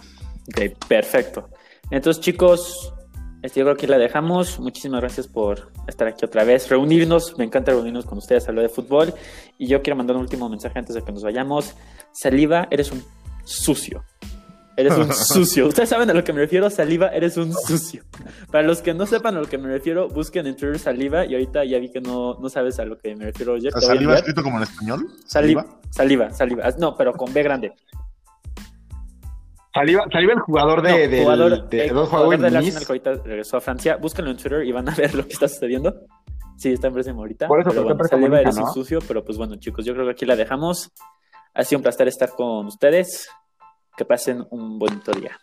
Ok, perfecto. Entonces chicos, este, yo creo que la dejamos. Muchísimas gracias por estar aquí otra vez, reunirnos. Me encanta reunirnos con ustedes, hablar de fútbol. Y yo quiero mandar un último mensaje antes de que nos vayamos. Saliva, eres un sucio. Eres un [laughs] sucio. Ustedes saben a lo que me refiero, saliva, eres un sucio. Para los que no sepan a lo que me refiero, busquen en Twitter saliva y ahorita ya vi que no, no sabes a lo que me refiero. ¿Saliva escrito como en español? Saliva. Saliva, saliva. No, pero con B grande. Saliva, el jugador de, de, jugador, de, dos jugadores de Arsenal que ahorita regresó a Francia. Búsquenlo en Twitter y van a [laughs] ver lo que está sucediendo. Sí, está en préstamo ahorita. Por eso, pero bueno, Saliva eres un sucio, pero pues bueno, chicos, yo creo que aquí la dejamos. Ha sido un placer estar con ustedes. Que pasen un bonito día.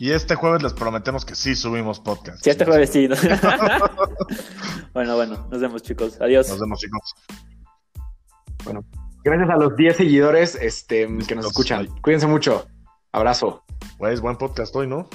Y este jueves les prometemos que sí subimos podcast. Sí, este jueves sí. [laughs] bueno, bueno, nos vemos chicos. Adiós. Nos vemos chicos. Bueno, gracias a los 10 seguidores este, que nos escuchan. Cuídense mucho. Abrazo. Pues buen podcast hoy, ¿no?